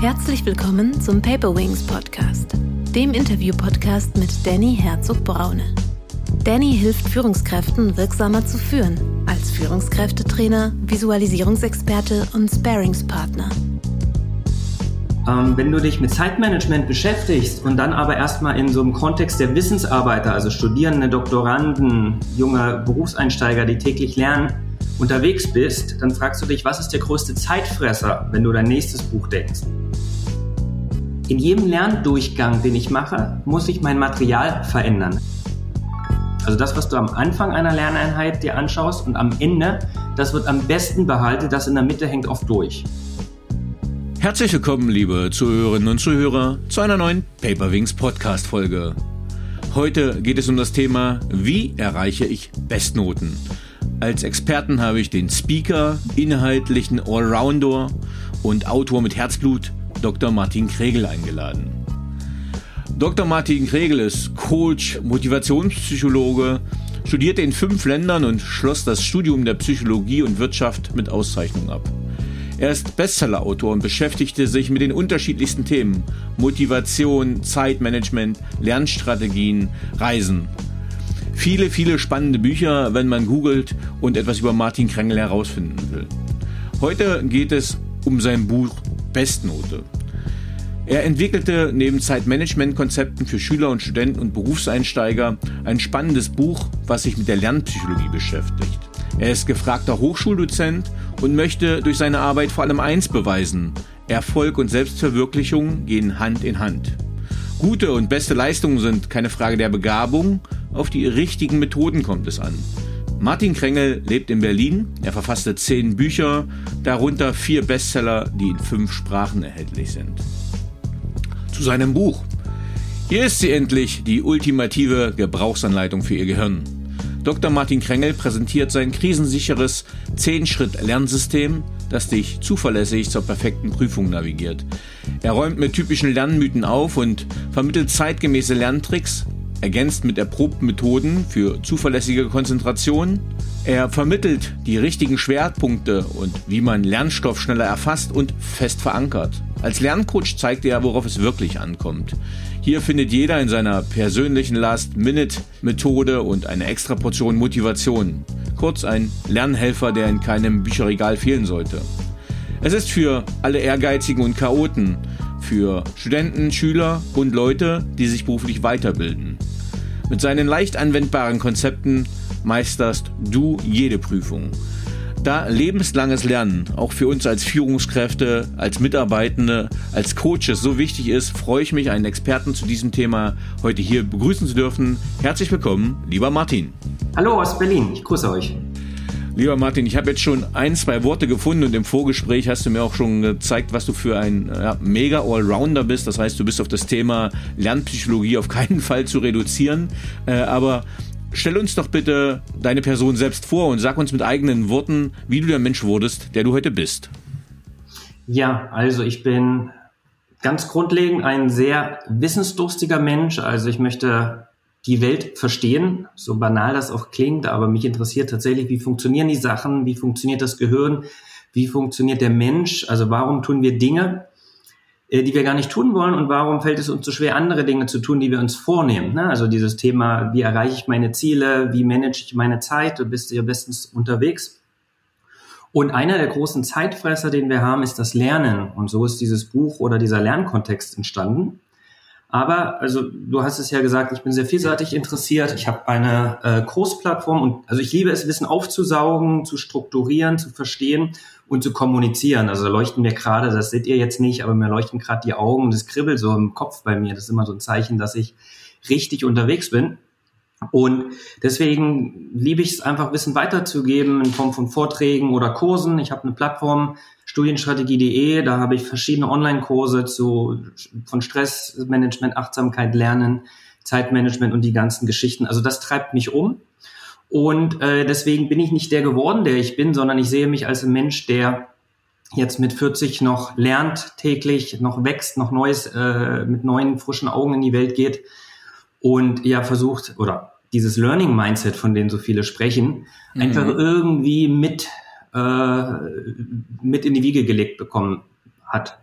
Herzlich willkommen zum Paper Wings Podcast, dem Interview-Podcast mit Danny Herzog-Braune. Danny hilft Führungskräften wirksamer zu führen, als Führungskräftetrainer, Visualisierungsexperte und Sparingspartner. Ähm, wenn du dich mit Zeitmanagement beschäftigst und dann aber erstmal in so einem Kontext der Wissensarbeiter, also Studierende, Doktoranden, junge Berufseinsteiger, die täglich lernen, unterwegs bist, dann fragst du dich, was ist der größte Zeitfresser, wenn du dein nächstes Buch denkst? In jedem Lerndurchgang, den ich mache, muss ich mein Material verändern. Also das, was du am Anfang einer Lerneinheit dir anschaust und am Ende, das wird am besten behalten, das in der Mitte hängt oft durch. Herzlich willkommen, liebe Zuhörerinnen und Zuhörer, zu einer neuen Paperwings Podcast Folge. Heute geht es um das Thema, wie erreiche ich Bestnoten? Als Experten habe ich den Speaker, inhaltlichen Allrounder und Autor mit Herzblut Dr. Martin Kregel eingeladen. Dr. Martin Kregel ist Coach, Motivationspsychologe, studierte in fünf Ländern und schloss das Studium der Psychologie und Wirtschaft mit Auszeichnung ab. Er ist Bestsellerautor und beschäftigte sich mit den unterschiedlichsten Themen Motivation, Zeitmanagement, Lernstrategien, Reisen viele, viele spannende Bücher, wenn man googelt und etwas über Martin Krengel herausfinden will. Heute geht es um sein Buch Bestnote. Er entwickelte neben Zeitmanagement-Konzepten für Schüler und Studenten und Berufseinsteiger ein spannendes Buch, was sich mit der Lernpsychologie beschäftigt. Er ist gefragter Hochschuldozent und möchte durch seine Arbeit vor allem eins beweisen. Erfolg und Selbstverwirklichung gehen Hand in Hand. Gute und beste Leistungen sind keine Frage der Begabung, auf die richtigen Methoden kommt es an. Martin Krengel lebt in Berlin. Er verfasste zehn Bücher, darunter vier Bestseller, die in fünf Sprachen erhältlich sind. Zu seinem Buch. Hier ist sie endlich, die ultimative Gebrauchsanleitung für Ihr Gehirn. Dr. Martin Krengel präsentiert sein krisensicheres 10-Schritt-Lernsystem, das dich zuverlässig zur perfekten Prüfung navigiert. Er räumt mit typischen Lernmythen auf und vermittelt zeitgemäße Lerntricks, ergänzt mit erprobten Methoden für zuverlässige Konzentration. Er vermittelt die richtigen Schwerpunkte und wie man Lernstoff schneller erfasst und fest verankert. Als Lerncoach zeigt er, worauf es wirklich ankommt. Hier findet jeder in seiner persönlichen Last-Minute-Methode und eine extra Portion Motivation. Kurz ein Lernhelfer, der in keinem Bücherregal fehlen sollte. Es ist für alle Ehrgeizigen und Chaoten, für Studenten, Schüler und Leute, die sich beruflich weiterbilden. Mit seinen leicht anwendbaren Konzepten meisterst du jede Prüfung. Da lebenslanges Lernen auch für uns als Führungskräfte, als Mitarbeitende, als Coaches so wichtig ist, freue ich mich, einen Experten zu diesem Thema heute hier begrüßen zu dürfen. Herzlich willkommen, lieber Martin. Hallo aus Berlin, ich grüße euch. Lieber Martin, ich habe jetzt schon ein, zwei Worte gefunden und im Vorgespräch hast du mir auch schon gezeigt, was du für ein ja, mega Allrounder bist. Das heißt, du bist auf das Thema Lernpsychologie auf keinen Fall zu reduzieren. Äh, aber stell uns doch bitte deine Person selbst vor und sag uns mit eigenen Worten, wie du der Mensch wurdest, der du heute bist. Ja, also ich bin ganz grundlegend ein sehr wissensdurstiger Mensch. Also ich möchte die Welt verstehen, so banal das auch klingt, aber mich interessiert tatsächlich, wie funktionieren die Sachen, wie funktioniert das Gehirn, wie funktioniert der Mensch, also warum tun wir Dinge, äh, die wir gar nicht tun wollen und warum fällt es uns so schwer, andere Dinge zu tun, die wir uns vornehmen. Ne? Also dieses Thema, wie erreiche ich meine Ziele, wie manage ich meine Zeit, du bist ja bestens unterwegs. Und einer der großen Zeitfresser, den wir haben, ist das Lernen. Und so ist dieses Buch oder dieser Lernkontext entstanden. Aber, also du hast es ja gesagt, ich bin sehr vielseitig interessiert. Ich habe eine äh, Kursplattform und also ich liebe es, Wissen aufzusaugen, zu strukturieren, zu verstehen und zu kommunizieren. Also leuchten mir gerade, das seht ihr jetzt nicht, aber mir leuchten gerade die Augen, das kribbelt so im Kopf bei mir. Das ist immer so ein Zeichen, dass ich richtig unterwegs bin. Und deswegen liebe ich es einfach, Wissen weiterzugeben in Form von Vorträgen oder Kursen. Ich habe eine Plattform, studienstrategie.de, da habe ich verschiedene Online-Kurse zu von Stressmanagement, Achtsamkeit, Lernen, Zeitmanagement und die ganzen Geschichten. Also das treibt mich um. Und äh, deswegen bin ich nicht der geworden, der ich bin, sondern ich sehe mich als ein Mensch, der jetzt mit 40 noch lernt täglich, noch wächst, noch Neues, äh, mit neuen, frischen Augen in die Welt geht und ja versucht oder dieses Learning Mindset, von dem so viele sprechen, mhm. einfach irgendwie mit äh, mit in die Wiege gelegt bekommen hat.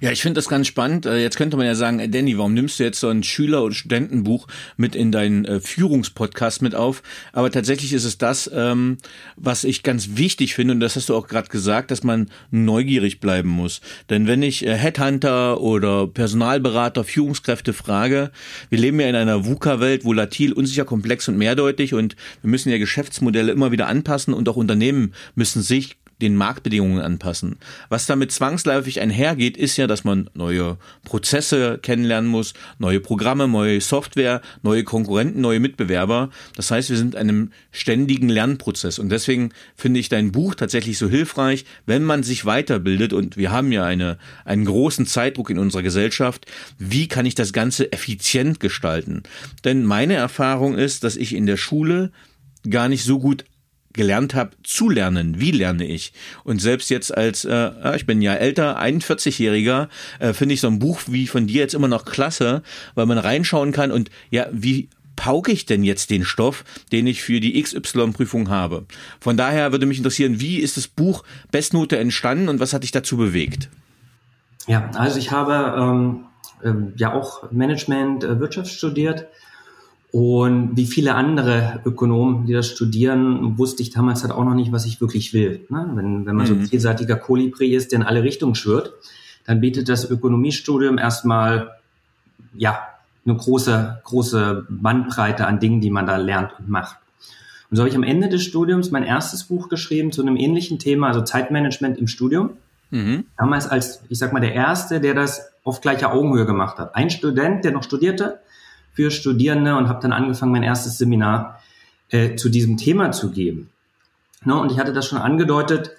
Ja, ich finde das ganz spannend. Äh, jetzt könnte man ja sagen, äh, Danny, warum nimmst du jetzt so ein Schüler- oder Studentenbuch mit in deinen äh, Führungspodcast mit auf? Aber tatsächlich ist es das, ähm, was ich ganz wichtig finde, und das hast du auch gerade gesagt, dass man neugierig bleiben muss. Denn wenn ich Headhunter oder Personalberater, Führungskräfte frage, wir leben ja in einer VUCA-Welt, volatil, unsicher, komplex und mehrdeutig, und wir müssen ja Geschäftsmodelle immer wieder anpassen und auch Unternehmen müssen sich den Marktbedingungen anpassen. Was damit zwangsläufig einhergeht, ist ja, dass man neue Prozesse kennenlernen muss, neue Programme, neue Software, neue Konkurrenten, neue Mitbewerber. Das heißt, wir sind in einem ständigen Lernprozess. Und deswegen finde ich dein Buch tatsächlich so hilfreich, wenn man sich weiterbildet. Und wir haben ja eine, einen großen Zeitdruck in unserer Gesellschaft. Wie kann ich das Ganze effizient gestalten? Denn meine Erfahrung ist, dass ich in der Schule gar nicht so gut gelernt habe zu lernen. Wie lerne ich? Und selbst jetzt als, äh, ich bin ja älter, 41-Jähriger, äh, finde ich so ein Buch wie von dir jetzt immer noch klasse, weil man reinschauen kann und ja, wie pauke ich denn jetzt den Stoff, den ich für die XY-Prüfung habe? Von daher würde mich interessieren, wie ist das Buch Bestnote entstanden und was hat dich dazu bewegt? Ja, also ich habe ähm, äh, ja auch Management, äh, Wirtschaft studiert und wie viele andere Ökonomen, die das studieren, wusste ich damals halt auch noch nicht, was ich wirklich will. Ne? Wenn, wenn man mhm. so ein vielseitiger Kolibri ist, der in alle Richtungen schwirrt, dann bietet das Ökonomiestudium erstmal, ja, eine große, große Bandbreite an Dingen, die man da lernt und macht. Und so habe ich am Ende des Studiums mein erstes Buch geschrieben zu einem ähnlichen Thema, also Zeitmanagement im Studium. Mhm. Damals als, ich sag mal, der Erste, der das auf gleicher Augenhöhe gemacht hat. Ein Student, der noch studierte, für Studierende und habe dann angefangen, mein erstes Seminar äh, zu diesem Thema zu geben. No, und ich hatte das schon angedeutet,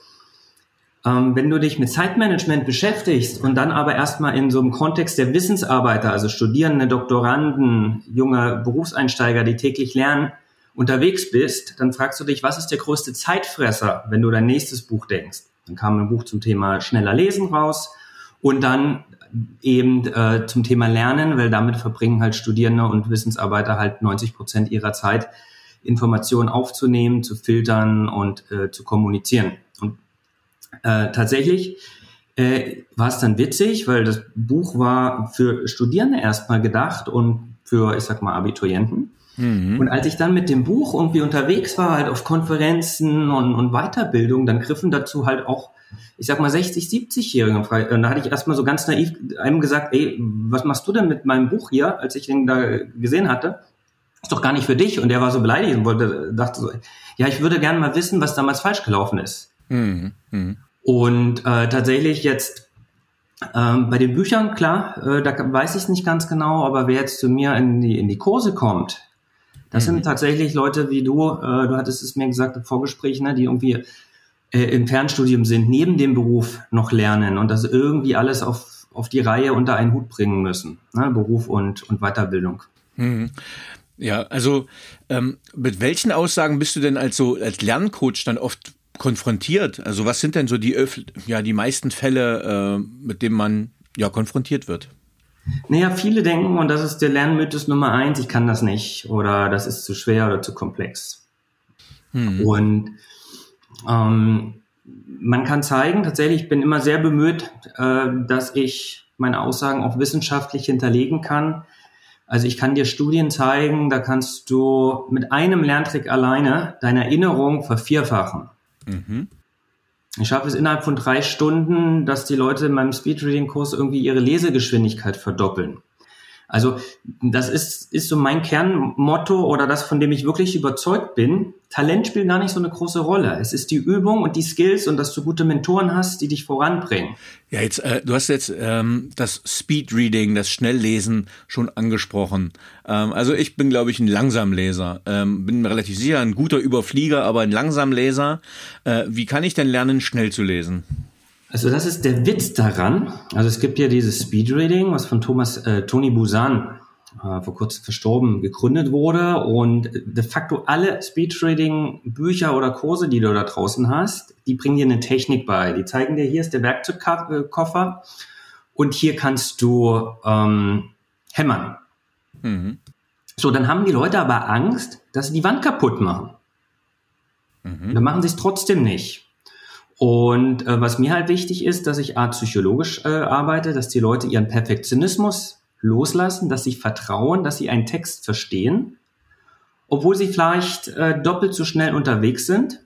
ähm, wenn du dich mit Zeitmanagement beschäftigst und dann aber erstmal in so einem Kontext der Wissensarbeiter, also Studierende, Doktoranden, junge Berufseinsteiger, die täglich lernen, unterwegs bist, dann fragst du dich, was ist der größte Zeitfresser, wenn du dein nächstes Buch denkst? Dann kam ein Buch zum Thema schneller lesen raus und dann eben äh, zum Thema Lernen, weil damit verbringen halt Studierende und Wissensarbeiter halt 90 Prozent ihrer Zeit, Informationen aufzunehmen, zu filtern und äh, zu kommunizieren. Und äh, tatsächlich äh, war es dann witzig, weil das Buch war für Studierende erstmal gedacht und für, ich sag mal, Abiturienten. Mhm. Und als ich dann mit dem Buch irgendwie unterwegs war, halt auf Konferenzen und, und Weiterbildung, dann griffen dazu halt auch ich sag mal 60, 70-Jährigen frei. Und da hatte ich erstmal so ganz naiv einem gesagt, ey, was machst du denn mit meinem Buch hier, als ich ihn da gesehen hatte? Ist doch gar nicht für dich. Und der war so beleidigt und wollte, dachte so, ja, ich würde gerne mal wissen, was damals falsch gelaufen ist. Mhm. Mhm. Und äh, tatsächlich jetzt ähm, bei den Büchern, klar, äh, da weiß ich es nicht ganz genau, aber wer jetzt zu mir in die, in die Kurse kommt, das mhm. sind tatsächlich Leute wie du, äh, du hattest es mir gesagt im Vorgespräch, ne, die irgendwie äh, im Fernstudium sind, neben dem Beruf noch lernen und das irgendwie alles auf, auf die Reihe unter einen Hut bringen müssen. Ne? Beruf und, und Weiterbildung. Mhm. Ja, also ähm, mit welchen Aussagen bist du denn als so als Lerncoach dann oft konfrontiert? Also was sind denn so die ja die meisten Fälle, äh, mit denen man ja konfrontiert wird? Naja, viele denken, und das ist der Lernmythos Nummer eins, ich kann das nicht oder das ist zu schwer oder zu komplex. Hm. Und ähm, man kann zeigen, tatsächlich, ich bin immer sehr bemüht, äh, dass ich meine Aussagen auch wissenschaftlich hinterlegen kann. Also ich kann dir Studien zeigen, da kannst du mit einem Lerntrick alleine deine Erinnerung vervierfachen. Mhm. Ich schaffe es innerhalb von drei Stunden, dass die Leute in meinem Speedreading-Kurs irgendwie ihre Lesegeschwindigkeit verdoppeln. Also das ist, ist so mein Kernmotto oder das, von dem ich wirklich überzeugt bin. Talent spielt gar nicht so eine große Rolle. Es ist die Übung und die Skills und dass du gute Mentoren hast, die dich voranbringen. Ja, jetzt, äh, du hast jetzt ähm, das Speedreading, das Schnelllesen schon angesprochen. Ähm, also ich bin, glaube ich, ein Langsamleser. Ähm, bin mir relativ sicher, ein guter Überflieger, aber ein Langsamleser. Äh, wie kann ich denn lernen, schnell zu lesen? Also das ist der Witz daran. Also es gibt ja dieses Speedreading, was von Thomas äh, Tony Busan äh, vor kurzem verstorben gegründet wurde und de facto alle Speedreading Bücher oder Kurse, die du da draußen hast, die bringen dir eine Technik bei. Die zeigen dir, hier ist der Werkzeugkoffer und hier kannst du ähm, hämmern. Mhm. So, dann haben die Leute aber Angst, dass sie die Wand kaputt machen. Mhm. Dann machen sie es trotzdem nicht. Und äh, was mir halt wichtig ist, dass ich art psychologisch äh, arbeite, dass die Leute ihren Perfektionismus loslassen, dass sie vertrauen, dass sie einen Text verstehen, obwohl sie vielleicht äh, doppelt so schnell unterwegs sind.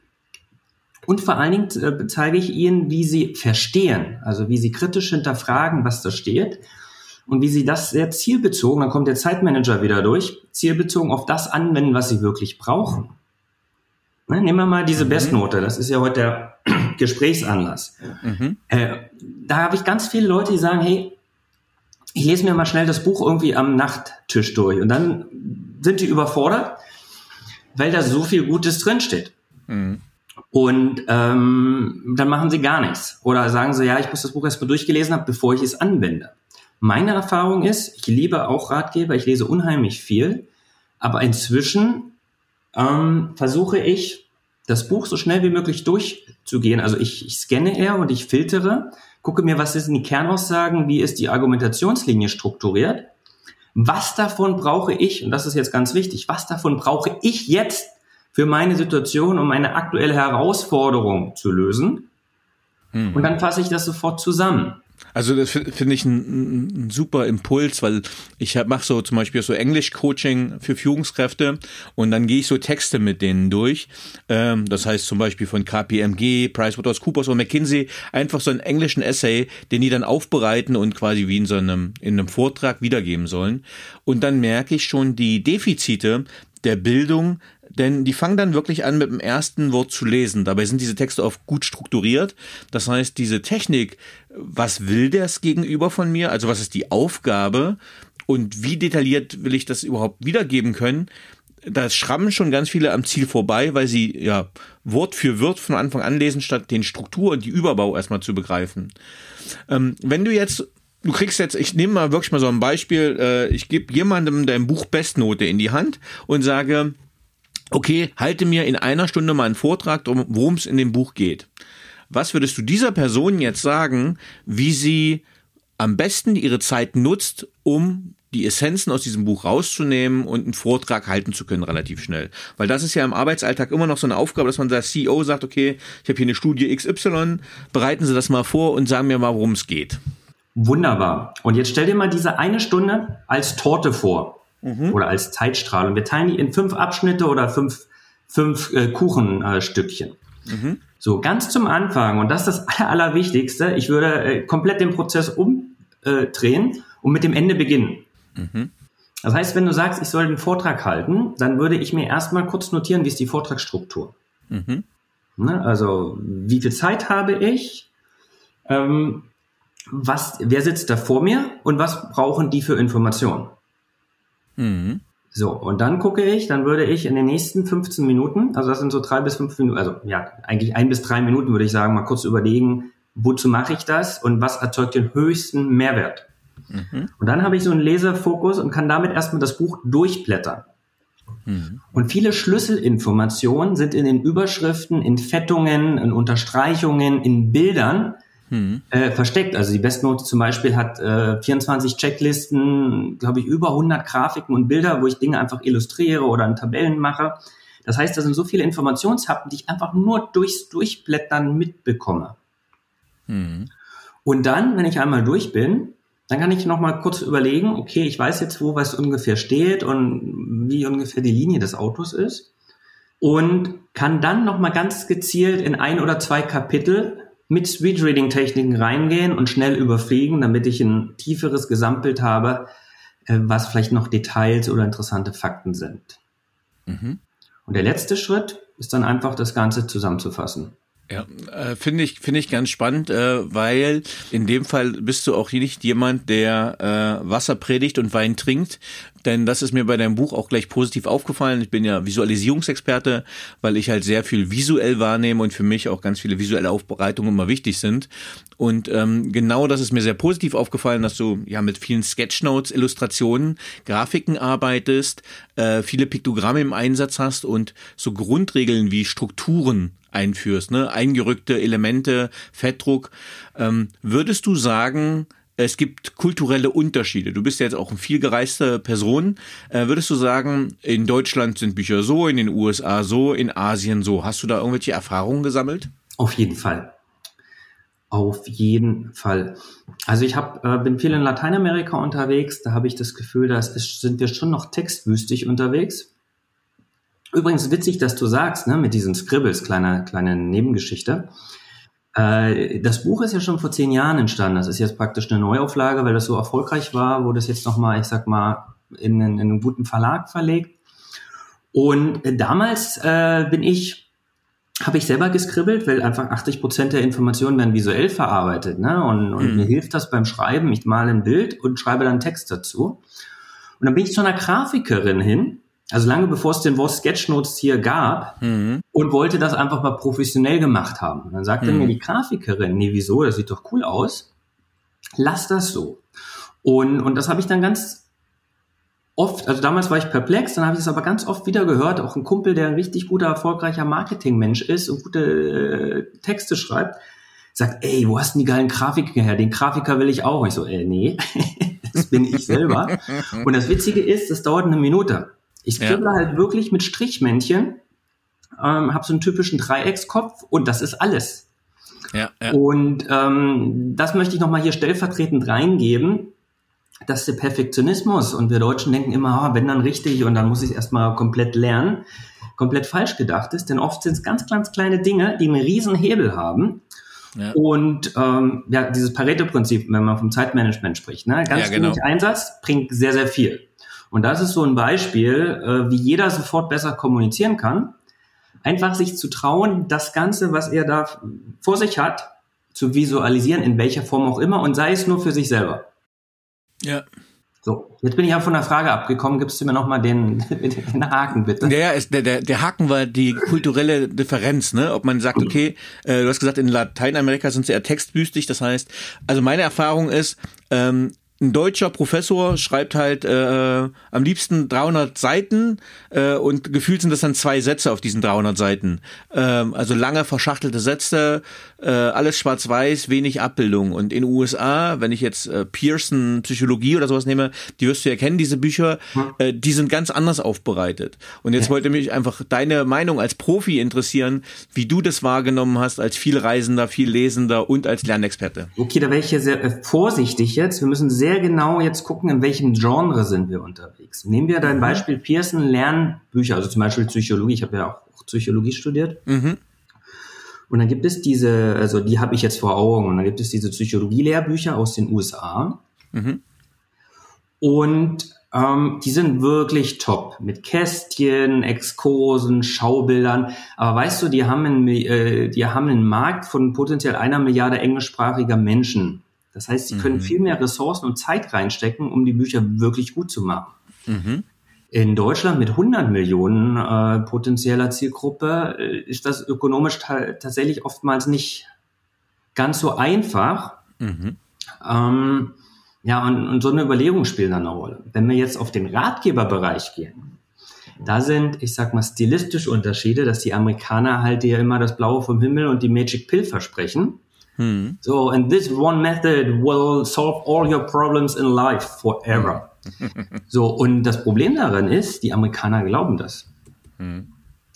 Und vor allen Dingen äh, zeige ich ihnen, wie sie verstehen, also wie sie kritisch hinterfragen, was da steht und wie sie das sehr zielbezogen, dann kommt der Zeitmanager wieder durch, zielbezogen auf das anwenden, was sie wirklich brauchen. Ne, nehmen wir mal diese mhm. Bestnote, das ist ja heute der Gesprächsanlass. Mhm. Äh, da habe ich ganz viele Leute, die sagen, hey, ich lese mir mal schnell das Buch irgendwie am Nachttisch durch und dann sind die überfordert, weil da so viel Gutes drinsteht. Mhm. Und ähm, dann machen sie gar nichts. Oder sagen sie, ja, ich muss das Buch erst mal durchgelesen haben, bevor ich es anwende. Meine Erfahrung ist, ich liebe auch Ratgeber, ich lese unheimlich viel, aber inzwischen ähm, versuche ich, das Buch so schnell wie möglich durchzugehen. Also ich, ich scanne eher und ich filtere, gucke mir, was sind die Kernaussagen, wie ist die Argumentationslinie strukturiert, was davon brauche ich, und das ist jetzt ganz wichtig, was davon brauche ich jetzt für meine Situation, um meine aktuelle Herausforderung zu lösen. Hm. Und dann fasse ich das sofort zusammen. Also das finde ich ein, super Impuls, weil ich mache so zum Beispiel so Englisch-Coaching für Führungskräfte und dann gehe ich so Texte mit denen durch. Ähm, das heißt zum Beispiel von KPMG, PricewaterhouseCoopers und McKinsey, einfach so einen englischen Essay, den die dann aufbereiten und quasi wie in so einem, in einem Vortrag wiedergeben sollen. Und dann merke ich schon die Defizite der Bildung denn die fangen dann wirklich an, mit dem ersten Wort zu lesen. Dabei sind diese Texte oft gut strukturiert. Das heißt, diese Technik, was will das Gegenüber von mir? Also was ist die Aufgabe? Und wie detailliert will ich das überhaupt wiedergeben können? Da schrammen schon ganz viele am Ziel vorbei, weil sie ja Wort für Wort von Anfang an lesen, statt den Struktur und die Überbau erstmal zu begreifen. Ähm, wenn du jetzt du kriegst jetzt, ich nehme mal wirklich mal so ein Beispiel, äh, ich gebe jemandem dein Buch Bestnote in die Hand und sage, okay, halte mir in einer Stunde mal einen Vortrag, worum es in dem Buch geht. Was würdest du dieser Person jetzt sagen, wie sie am besten ihre Zeit nutzt, um die Essenzen aus diesem Buch rauszunehmen und einen Vortrag halten zu können relativ schnell. Weil das ist ja im Arbeitsalltag immer noch so eine Aufgabe, dass man der CEO sagt, okay, ich habe hier eine Studie XY, bereiten Sie das mal vor und sagen mir mal, worum es geht. Wunderbar. Und jetzt stell dir mal diese eine Stunde als Torte vor mhm. oder als Zeitstrahl. Und wir teilen die in fünf Abschnitte oder fünf, fünf äh, Kuchenstückchen. Äh, mhm. So, ganz zum Anfang, und das ist das Aller, Allerwichtigste, ich würde äh, komplett den Prozess umdrehen äh, und mit dem Ende beginnen. Mhm. Das heißt, wenn du sagst, ich soll den Vortrag halten, dann würde ich mir erstmal kurz notieren, wie ist die Vortragsstruktur. Mhm. Ne, also, wie viel Zeit habe ich? Ähm, was, wer sitzt da vor mir und was brauchen die für Informationen? Mhm. So, und dann gucke ich, dann würde ich in den nächsten 15 Minuten, also das sind so drei bis fünf Minuten, also ja, eigentlich ein bis drei Minuten würde ich sagen, mal kurz überlegen, wozu mache ich das und was erzeugt den höchsten Mehrwert. Mhm. Und dann habe ich so einen Leserfokus und kann damit erstmal das Buch durchblättern. Mhm. Und viele Schlüsselinformationen sind in den Überschriften, in Fettungen, in Unterstreichungen, in Bildern, hm. äh, versteckt. Also die Bestnote zum Beispiel hat äh, 24 Checklisten, glaube ich, über 100 Grafiken und Bilder, wo ich Dinge einfach illustriere oder in Tabellen mache. Das heißt, da sind so viele Informationshappen, die ich einfach nur durchs Durchblättern mitbekomme. Hm. Und dann, wenn ich einmal durch bin, dann kann ich noch mal kurz überlegen, okay, ich weiß jetzt, wo was ungefähr steht und wie ungefähr die Linie des Autos ist und kann dann noch mal ganz gezielt in ein oder zwei Kapitel mit Speedreading-Techniken reingehen und schnell überfliegen, damit ich ein tieferes Gesamtbild habe, äh, was vielleicht noch Details oder interessante Fakten sind. Mhm. Und der letzte Schritt ist dann einfach das Ganze zusammenzufassen. Ja, äh, finde ich finde ich ganz spannend, äh, weil in dem Fall bist du auch nicht jemand, der äh, Wasser predigt und Wein trinkt, denn das ist mir bei deinem Buch auch gleich positiv aufgefallen. Ich bin ja Visualisierungsexperte, weil ich halt sehr viel visuell wahrnehme und für mich auch ganz viele visuelle Aufbereitungen immer wichtig sind. Und ähm, genau das ist mir sehr positiv aufgefallen, dass du ja mit vielen Sketchnotes, Illustrationen, Grafiken arbeitest, äh, viele Piktogramme im Einsatz hast und so Grundregeln wie Strukturen einführst, ne? eingerückte Elemente, Fettdruck. Ähm, würdest du sagen, es gibt kulturelle Unterschiede. Du bist ja jetzt auch eine viel gereiste Person. Äh, würdest du sagen, in Deutschland sind Bücher so, in den USA so, in Asien so? Hast du da irgendwelche Erfahrungen gesammelt? Auf jeden Fall. Auf jeden Fall. Also ich hab, äh, bin viel in Lateinamerika unterwegs, da habe ich das Gefühl, da sind wir schon noch textwüstig unterwegs. Übrigens witzig, dass du sagst, ne, mit diesen Scribbles, kleine, kleine Nebengeschichte. Äh, das Buch ist ja schon vor zehn Jahren entstanden. Das ist jetzt praktisch eine Neuauflage, weil das so erfolgreich war, wurde es jetzt nochmal, ich sag mal, in, in, einen guten Verlag verlegt. Und damals äh, bin ich habe ich selber geskribbelt, weil einfach 80 Prozent der Informationen werden visuell verarbeitet. Ne? Und, und mhm. mir hilft das beim Schreiben. Ich male ein Bild und schreibe dann Text dazu. Und dann bin ich zu einer Grafikerin hin, also lange bevor es den Wort Sketchnotes hier gab, mhm. und wollte das einfach mal professionell gemacht haben. Und dann sagte mhm. mir die Grafikerin, nee, wieso, das sieht doch cool aus. Lass das so. Und, und das habe ich dann ganz oft, also damals war ich perplex, dann habe ich es aber ganz oft wieder gehört, auch ein Kumpel, der ein richtig guter, erfolgreicher Marketingmensch ist und gute äh, Texte schreibt, sagt, ey, wo hast du die geilen Grafiker her? Den Grafiker will ich auch. Ich so, äh, nee, das bin ich selber. und das Witzige ist, das dauert eine Minute. Ich skribble ja. halt wirklich mit Strichmännchen, ähm, habe so einen typischen Dreieckskopf und das ist alles. Ja, ja. Und ähm, das möchte ich nochmal hier stellvertretend reingeben dass der Perfektionismus und wir Deutschen denken immer, oh, wenn dann richtig und dann muss ich erstmal komplett lernen, komplett falsch gedacht ist, denn oft sind es ganz, ganz kleine Dinge, die einen riesen Hebel haben. Ja. Und ähm, ja, dieses Pareto-Prinzip, wenn man vom Zeitmanagement spricht, ne? ganz ja, genau. wenig Einsatz bringt sehr, sehr viel. Und das ist so ein Beispiel, äh, wie jeder sofort besser kommunizieren kann. Einfach sich zu trauen, das Ganze, was er da vor sich hat, zu visualisieren, in welcher Form auch immer, und sei es nur für sich selber. Ja. So, jetzt bin ich ja von der Frage abgekommen. Gibst du mir nochmal den, den Haken, bitte? Ja, ist, der, der, der Haken war die kulturelle Differenz, ne? Ob man sagt, okay, äh, du hast gesagt, in Lateinamerika sind sie eher textbüstig. Das heißt, also meine Erfahrung ist, ähm, ein deutscher Professor schreibt halt äh, am liebsten 300 Seiten äh, und gefühlt sind das dann zwei Sätze auf diesen 300 Seiten. Ähm, also lange verschachtelte Sätze, äh, alles schwarz-weiß, wenig Abbildung. Und in den USA, wenn ich jetzt äh, Pearson Psychologie oder sowas nehme, die wirst du ja kennen, diese Bücher, äh, die sind ganz anders aufbereitet. Und jetzt wollte mich einfach deine Meinung als Profi interessieren, wie du das wahrgenommen hast als Vielreisender, Viellesender und als Lernexperte. Okay, da wäre ich hier sehr äh, vorsichtig jetzt. Wir müssen sehr sehr genau jetzt gucken, in welchem Genre sind wir unterwegs. Nehmen wir dein mhm. Beispiel Pearson Lernbücher, also zum Beispiel Psychologie. Ich habe ja auch Psychologie studiert. Mhm. Und dann gibt es diese, also die habe ich jetzt vor Augen, und dann gibt es diese Psychologie-Lehrbücher aus den USA. Mhm. Und ähm, die sind wirklich top mit Kästchen, Exkursen, Schaubildern. Aber weißt du, die haben einen, äh, die haben einen Markt von potenziell einer Milliarde englischsprachiger Menschen. Das heißt, sie mhm. können viel mehr Ressourcen und Zeit reinstecken, um die Bücher wirklich gut zu machen. Mhm. In Deutschland mit 100 Millionen äh, potenzieller Zielgruppe äh, ist das ökonomisch tatsächlich oftmals nicht ganz so einfach. Mhm. Ähm, ja, und, und so eine Überlegung spielt dann eine Rolle. Wenn wir jetzt auf den Ratgeberbereich gehen, da sind, ich sag mal, stilistische Unterschiede, dass die Amerikaner halt dir immer das Blaue vom Himmel und die Magic Pill versprechen. Hmm. So, and this one method will solve all your problems in life forever. so, und das Problem daran ist, die Amerikaner glauben das. Hmm.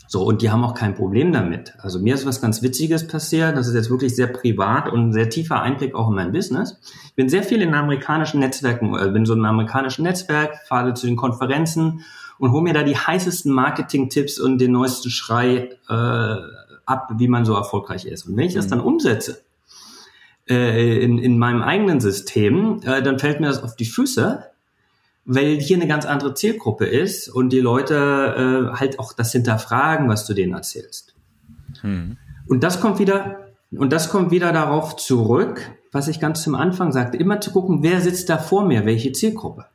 So, und die haben auch kein Problem damit. Also mir ist was ganz Witziges passiert. Das ist jetzt wirklich sehr privat und ein sehr tiefer Einblick auch in mein Business. Ich bin sehr viel in amerikanischen Netzwerken, äh, bin so in einem amerikanischen Netzwerk, fahre zu den Konferenzen und hole mir da die heißesten Marketing-Tipps und den neuesten Schrei äh, ab, wie man so erfolgreich ist. Und wenn ich das hm. dann umsetze, äh, in, in meinem eigenen System, äh, dann fällt mir das auf die Füße, weil hier eine ganz andere Zielgruppe ist und die Leute äh, halt auch das hinterfragen, was du denen erzählst. Hm. Und das kommt wieder, und das kommt wieder darauf zurück, was ich ganz zum Anfang sagte, immer zu gucken, wer sitzt da vor mir, welche Zielgruppe.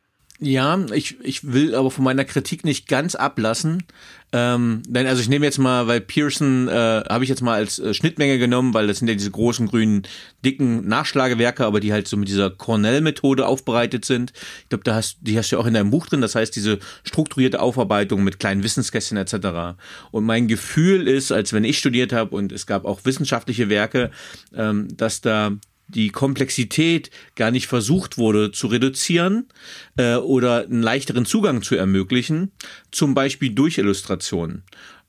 Ja, ich, ich will aber von meiner Kritik nicht ganz ablassen. Ähm, denn also ich nehme jetzt mal, weil Pearson äh, habe ich jetzt mal als äh, Schnittmenge genommen, weil das sind ja diese großen grünen dicken Nachschlagewerke, aber die halt so mit dieser Cornell-Methode aufbereitet sind. Ich glaube, da hast die hast du ja auch in deinem Buch drin. Das heißt diese strukturierte Aufarbeitung mit kleinen Wissenskästchen etc. Und mein Gefühl ist, als wenn ich studiert habe und es gab auch wissenschaftliche Werke, ähm, dass da die Komplexität gar nicht versucht wurde zu reduzieren äh, oder einen leichteren Zugang zu ermöglichen, zum Beispiel durch Illustrationen.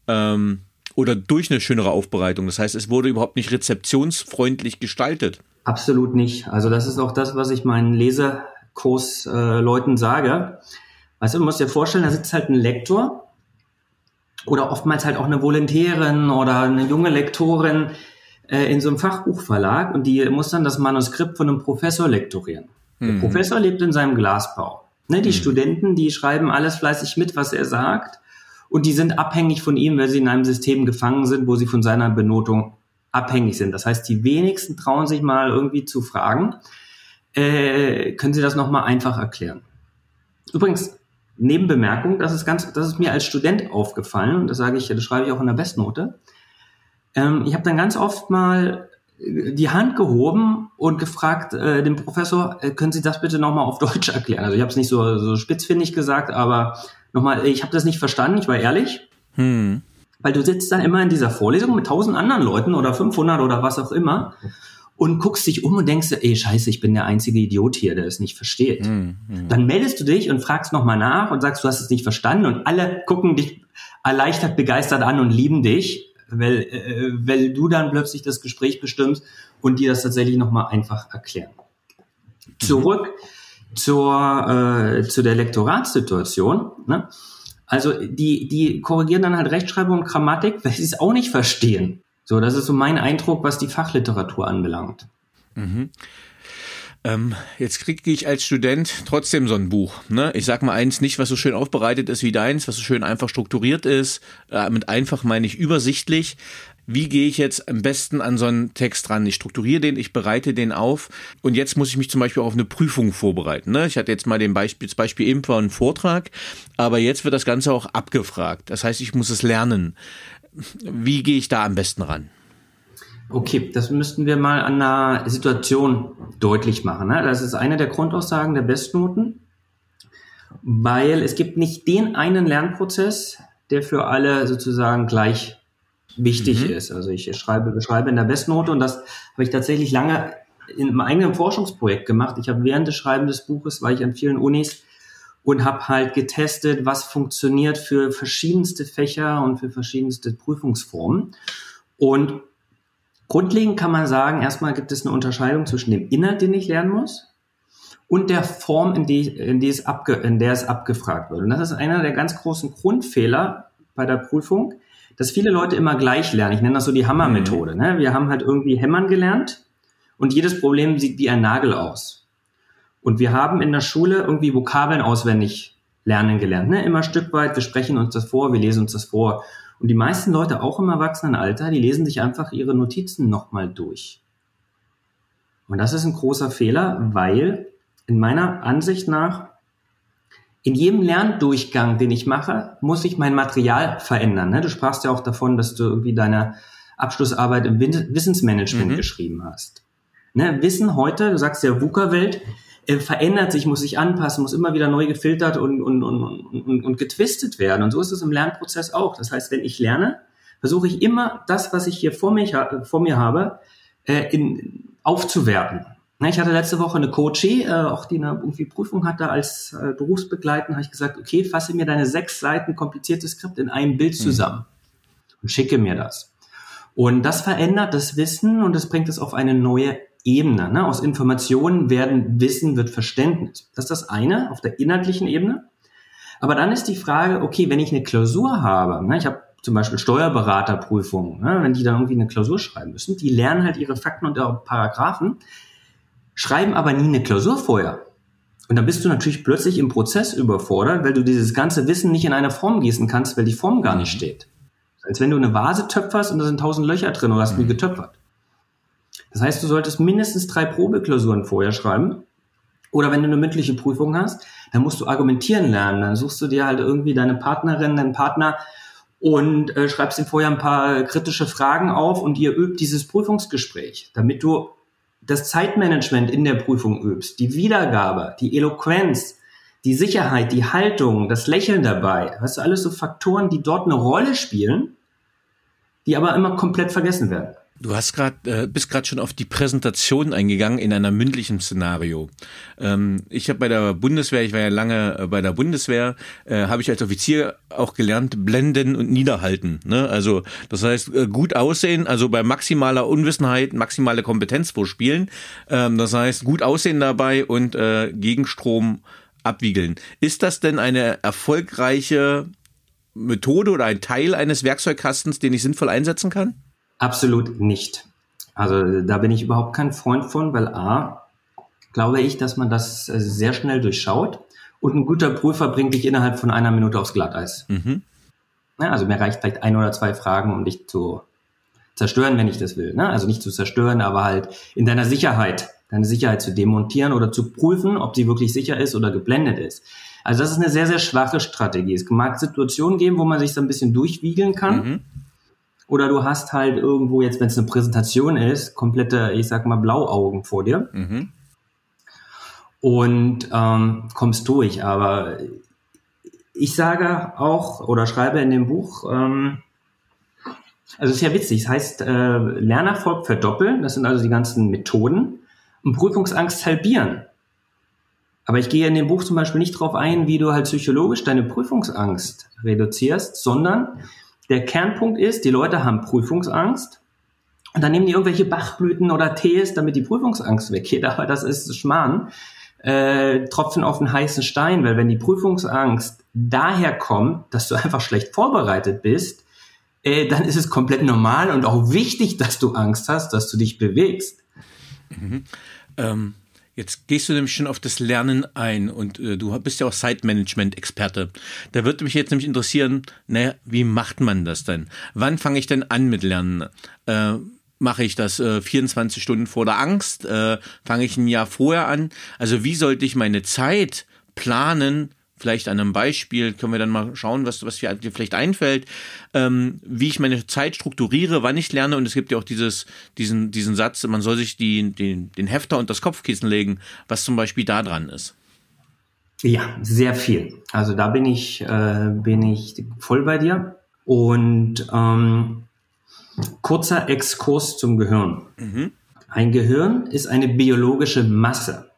Ähm, oder durch eine schönere Aufbereitung. Das heißt, es wurde überhaupt nicht rezeptionsfreundlich gestaltet. Absolut nicht. Also das ist auch das, was ich meinen Lesekursleuten äh, sage. Weißt du, du musst dir vorstellen, da sitzt halt ein Lektor oder oftmals halt auch eine Volontärin oder eine junge Lektorin äh, in so einem Fachbuchverlag und die muss dann das Manuskript von einem Professor lektorieren. Mhm. Der Professor lebt in seinem Glasbau. Ne, die mhm. Studenten, die schreiben alles fleißig mit, was er sagt und die sind abhängig von ihm, weil sie in einem System gefangen sind, wo sie von seiner Benotung abhängig sind. Das heißt, die wenigsten trauen sich mal irgendwie zu fragen, äh, können Sie das nochmal einfach erklären? Übrigens, Nebenbemerkung, das ist ganz, das ist mir als Student aufgefallen und das sage ich, das schreibe ich auch in der Bestnote. Ähm, ich habe dann ganz oft mal die Hand gehoben und gefragt äh, dem Professor, äh, können Sie das bitte nochmal auf Deutsch erklären? Also ich habe es nicht so, so spitzfindig gesagt, aber nochmal, ich habe das nicht verstanden, ich war ehrlich. Hm. Weil du sitzt dann immer in dieser Vorlesung mit tausend anderen Leuten oder 500 oder was auch immer und guckst dich um und denkst, ey, scheiße, ich bin der einzige Idiot hier, der es nicht versteht. Mhm. Dann meldest du dich und fragst nochmal nach und sagst, du hast es nicht verstanden und alle gucken dich erleichtert, begeistert an und lieben dich, weil, äh, weil du dann plötzlich das Gespräch bestimmst und dir das tatsächlich nochmal einfach erklären. Mhm. Zurück zur, äh, zu der Lektoratssituation. Ne? Also die, die korrigieren dann halt Rechtschreibung und Grammatik, weil sie es auch nicht verstehen. So, das ist so mein Eindruck, was die Fachliteratur anbelangt. Mhm. Ähm, jetzt kriege ich als Student trotzdem so ein Buch. Ne? Ich sag mal eins nicht, was so schön aufbereitet ist wie deins, was so schön einfach strukturiert ist. Äh, mit einfach meine ich übersichtlich. Wie gehe ich jetzt am besten an so einen Text ran? Ich strukturiere den, ich bereite den auf und jetzt muss ich mich zum Beispiel auch auf eine Prüfung vorbereiten. Ne? Ich hatte jetzt mal den Beispiel, das Beispiel eben war ein Vortrag, aber jetzt wird das Ganze auch abgefragt. Das heißt, ich muss es lernen. Wie gehe ich da am besten ran? Okay, das müssten wir mal an einer Situation deutlich machen. Ne? Das ist eine der Grundaussagen der Bestnoten, weil es gibt nicht den einen Lernprozess, der für alle sozusagen gleich wichtig mhm. ist. Also ich schreibe, beschreibe in der Bestnote und das habe ich tatsächlich lange in meinem eigenen Forschungsprojekt gemacht. Ich habe während des Schreibens des Buches, war ich an vielen Unis und habe halt getestet, was funktioniert für verschiedenste Fächer und für verschiedenste Prüfungsformen. Und grundlegend kann man sagen, erstmal gibt es eine Unterscheidung zwischen dem Inhalt, den ich lernen muss, und der Form, in, die, in, die es abge, in der es abgefragt wird. Und das ist einer der ganz großen Grundfehler bei der Prüfung, dass viele Leute immer gleich lernen. Ich nenne das so die Hammermethode. Ne? Wir haben halt irgendwie Hämmern gelernt und jedes Problem sieht wie ein Nagel aus. Und wir haben in der Schule irgendwie Vokabeln auswendig lernen gelernt. Ne? Immer Stück weit, wir sprechen uns das vor, wir lesen uns das vor. Und die meisten Leute, auch im Erwachsenenalter, die lesen sich einfach ihre Notizen nochmal durch. Und das ist ein großer Fehler, weil in meiner Ansicht nach in jedem Lerndurchgang, den ich mache, muss ich mein Material verändern. Ne? Du sprachst ja auch davon, dass du irgendwie deine Abschlussarbeit im Wissensmanagement mhm. geschrieben hast. Ne? Wissen heute, du sagst ja VUCA-Welt, äh, verändert sich, muss sich anpassen, muss immer wieder neu gefiltert und, und, und, und, und getwistet werden. Und so ist es im Lernprozess auch. Das heißt, wenn ich lerne, versuche ich immer das, was ich hier vor, mich, vor mir habe, äh, in, aufzuwerten. Ne, ich hatte letzte Woche eine Coachie, äh, auch die eine irgendwie Prüfung hatte als äh, Berufsbegleiten, habe ich gesagt, okay, fasse mir deine sechs Seiten kompliziertes Skript in einem Bild mhm. zusammen mhm. und schicke mir das. Und das verändert das Wissen und das bringt es auf eine neue Ebene. Ne? Aus Informationen werden Wissen, wird Verständnis. Das ist das eine auf der inhaltlichen Ebene. Aber dann ist die Frage, okay, wenn ich eine Klausur habe, ne, ich habe zum Beispiel Steuerberaterprüfungen, ne, wenn die dann irgendwie eine Klausur schreiben müssen, die lernen halt ihre Fakten und ihre Paragraphen, schreiben aber nie eine Klausur vorher. Und dann bist du natürlich plötzlich im Prozess überfordert, weil du dieses ganze Wissen nicht in eine Form gießen kannst, weil die Form gar nicht steht. Als wenn du eine Vase töpferst und da sind tausend Löcher drin und hast nie mhm. getöpfert. Das heißt, du solltest mindestens drei Probeklausuren vorher schreiben. Oder wenn du eine mündliche Prüfung hast, dann musst du argumentieren lernen. Dann suchst du dir halt irgendwie deine Partnerin, deinen Partner und äh, schreibst ihm vorher ein paar kritische Fragen auf und ihr übt dieses Prüfungsgespräch, damit du das Zeitmanagement in der Prüfung übst, die Wiedergabe, die Eloquenz, die Sicherheit, die Haltung, das Lächeln dabei. Das sind alles so Faktoren, die dort eine Rolle spielen, die aber immer komplett vergessen werden. Du hast gerade äh, bist gerade schon auf die Präsentation eingegangen in einer mündlichen Szenario. Ähm, ich habe bei der Bundeswehr, ich war ja lange äh, bei der Bundeswehr, äh, habe ich als Offizier auch gelernt blenden und niederhalten. Ne? Also das heißt äh, gut aussehen, also bei maximaler Unwissenheit maximale Kompetenz vorspielen. Ähm, das heißt gut aussehen dabei und äh, Gegenstrom abwiegeln. Ist das denn eine erfolgreiche Methode oder ein Teil eines Werkzeugkastens, den ich sinnvoll einsetzen kann? Absolut nicht. Also da bin ich überhaupt kein Freund von, weil A, glaube ich, dass man das äh, sehr schnell durchschaut und ein guter Prüfer bringt dich innerhalb von einer Minute aufs Glatteis. Mhm. Ja, also mir reicht vielleicht ein oder zwei Fragen, um dich zu zerstören, wenn ich das will. Ne? Also nicht zu zerstören, aber halt in deiner Sicherheit, deine Sicherheit zu demontieren oder zu prüfen, ob sie wirklich sicher ist oder geblendet ist. Also das ist eine sehr, sehr schwache Strategie. Es mag Situationen geben, wo man sich so ein bisschen durchwiegeln kann. Mhm. Oder du hast halt irgendwo jetzt, wenn es eine Präsentation ist, komplette, ich sag mal, Blauaugen vor dir. Mhm. Und ähm, kommst durch. Aber ich sage auch oder schreibe in dem Buch, ähm, also es ist ja witzig, es heißt äh, Lernerfolg verdoppeln, das sind also die ganzen Methoden, und Prüfungsangst halbieren. Aber ich gehe in dem Buch zum Beispiel nicht darauf ein, wie du halt psychologisch deine Prüfungsangst reduzierst, sondern der Kernpunkt ist, die Leute haben Prüfungsangst und dann nehmen die irgendwelche Bachblüten oder Tees, damit die Prüfungsangst weggeht. Aber das ist Schmarrn. Äh, Tropfen auf den heißen Stein, weil wenn die Prüfungsangst daher kommt, dass du einfach schlecht vorbereitet bist, äh, dann ist es komplett normal und auch wichtig, dass du Angst hast, dass du dich bewegst. Mhm. Ähm, Jetzt gehst du nämlich schon auf das Lernen ein und äh, du bist ja auch Site-Management-Experte. Da würde mich jetzt nämlich interessieren, naja, wie macht man das denn? Wann fange ich denn an mit Lernen? Äh, Mache ich das äh, 24 Stunden vor der Angst? Äh, fange ich ein Jahr vorher an? Also wie sollte ich meine Zeit planen, vielleicht an einem Beispiel können wir dann mal schauen, was, was dir vielleicht einfällt, ähm, wie ich meine Zeit strukturiere, wann ich lerne. Und es gibt ja auch dieses, diesen, diesen Satz, man soll sich die, den, den Hefter und das Kopfkissen legen, was zum Beispiel da dran ist. Ja, sehr viel. Also da bin ich, äh, bin ich voll bei dir. Und ähm, kurzer Exkurs zum Gehirn. Mhm. Ein Gehirn ist eine biologische Masse.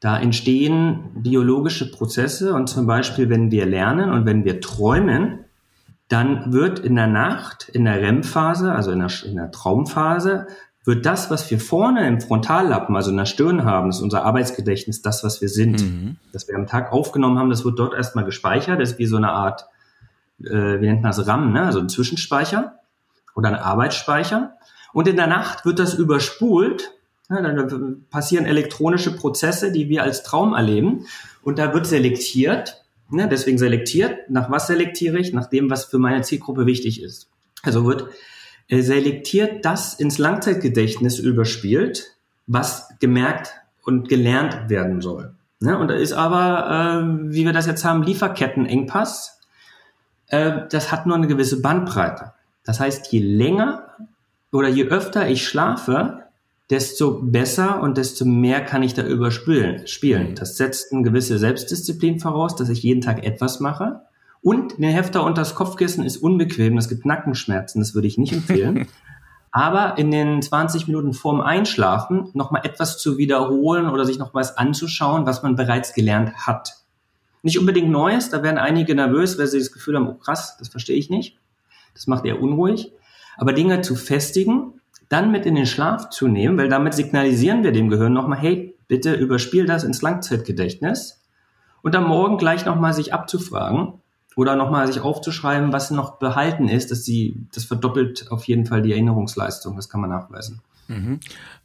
Da entstehen biologische Prozesse und zum Beispiel, wenn wir lernen und wenn wir träumen, dann wird in der Nacht, in der REM-Phase, also in der, in der Traumphase, wird das, was wir vorne im Frontallappen, also in der Stirn haben, ist unser Arbeitsgedächtnis, das, was wir sind, mhm. das wir am Tag aufgenommen haben, das wird dort erstmal gespeichert, das ist wie so eine Art, äh, wie nennt man das, RAM, ne? also ein Zwischenspeicher oder ein Arbeitsspeicher. Und in der Nacht wird das überspult ja, dann passieren elektronische Prozesse, die wir als Traum erleben. Und da wird selektiert. Ne, deswegen selektiert. Nach was selektiere ich? Nach dem, was für meine Zielgruppe wichtig ist. Also wird äh, selektiert das ins Langzeitgedächtnis überspielt, was gemerkt und gelernt werden soll. Ne, und da ist aber, äh, wie wir das jetzt haben, Lieferkettenengpass. Äh, das hat nur eine gewisse Bandbreite. Das heißt, je länger oder je öfter ich schlafe, desto besser und desto mehr kann ich da überspielen. Spielen. Das setzt eine gewisse Selbstdisziplin voraus, dass ich jeden Tag etwas mache. Und der Hefter unter das Kopfkissen ist unbequem, das gibt Nackenschmerzen, das würde ich nicht empfehlen. Aber in den 20 Minuten vorm Einschlafen nochmal etwas zu wiederholen oder sich noch was anzuschauen, was man bereits gelernt hat. Nicht unbedingt Neues, da werden einige nervös, weil sie das Gefühl haben, oh krass, das verstehe ich nicht. Das macht eher unruhig. Aber Dinge zu festigen dann mit in den Schlaf zu nehmen, weil damit signalisieren wir dem Gehirn nochmal, hey, bitte überspiel das ins Langzeitgedächtnis und am Morgen gleich nochmal sich abzufragen oder nochmal sich aufzuschreiben, was noch behalten ist, dass sie, das verdoppelt auf jeden Fall die Erinnerungsleistung, das kann man nachweisen. Mhm.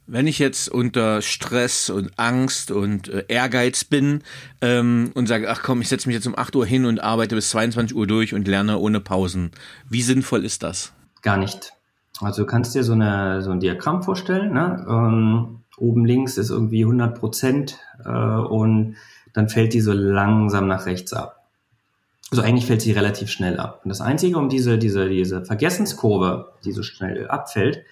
Wenn ich jetzt unter Stress und Angst und äh, Ehrgeiz bin ähm, und sage, ach komm, ich setze mich jetzt um 8 Uhr hin und arbeite bis 22 Uhr durch und lerne ohne Pausen, wie sinnvoll ist das? Gar nicht. Also du kannst dir so, eine, so ein Diagramm vorstellen. Ne? Ähm, oben links ist irgendwie 100 Prozent äh, und dann fällt die so langsam nach rechts ab. Also eigentlich fällt sie relativ schnell ab. Und das Einzige, um diese, diese, diese Vergessenskurve, die so schnell abfällt,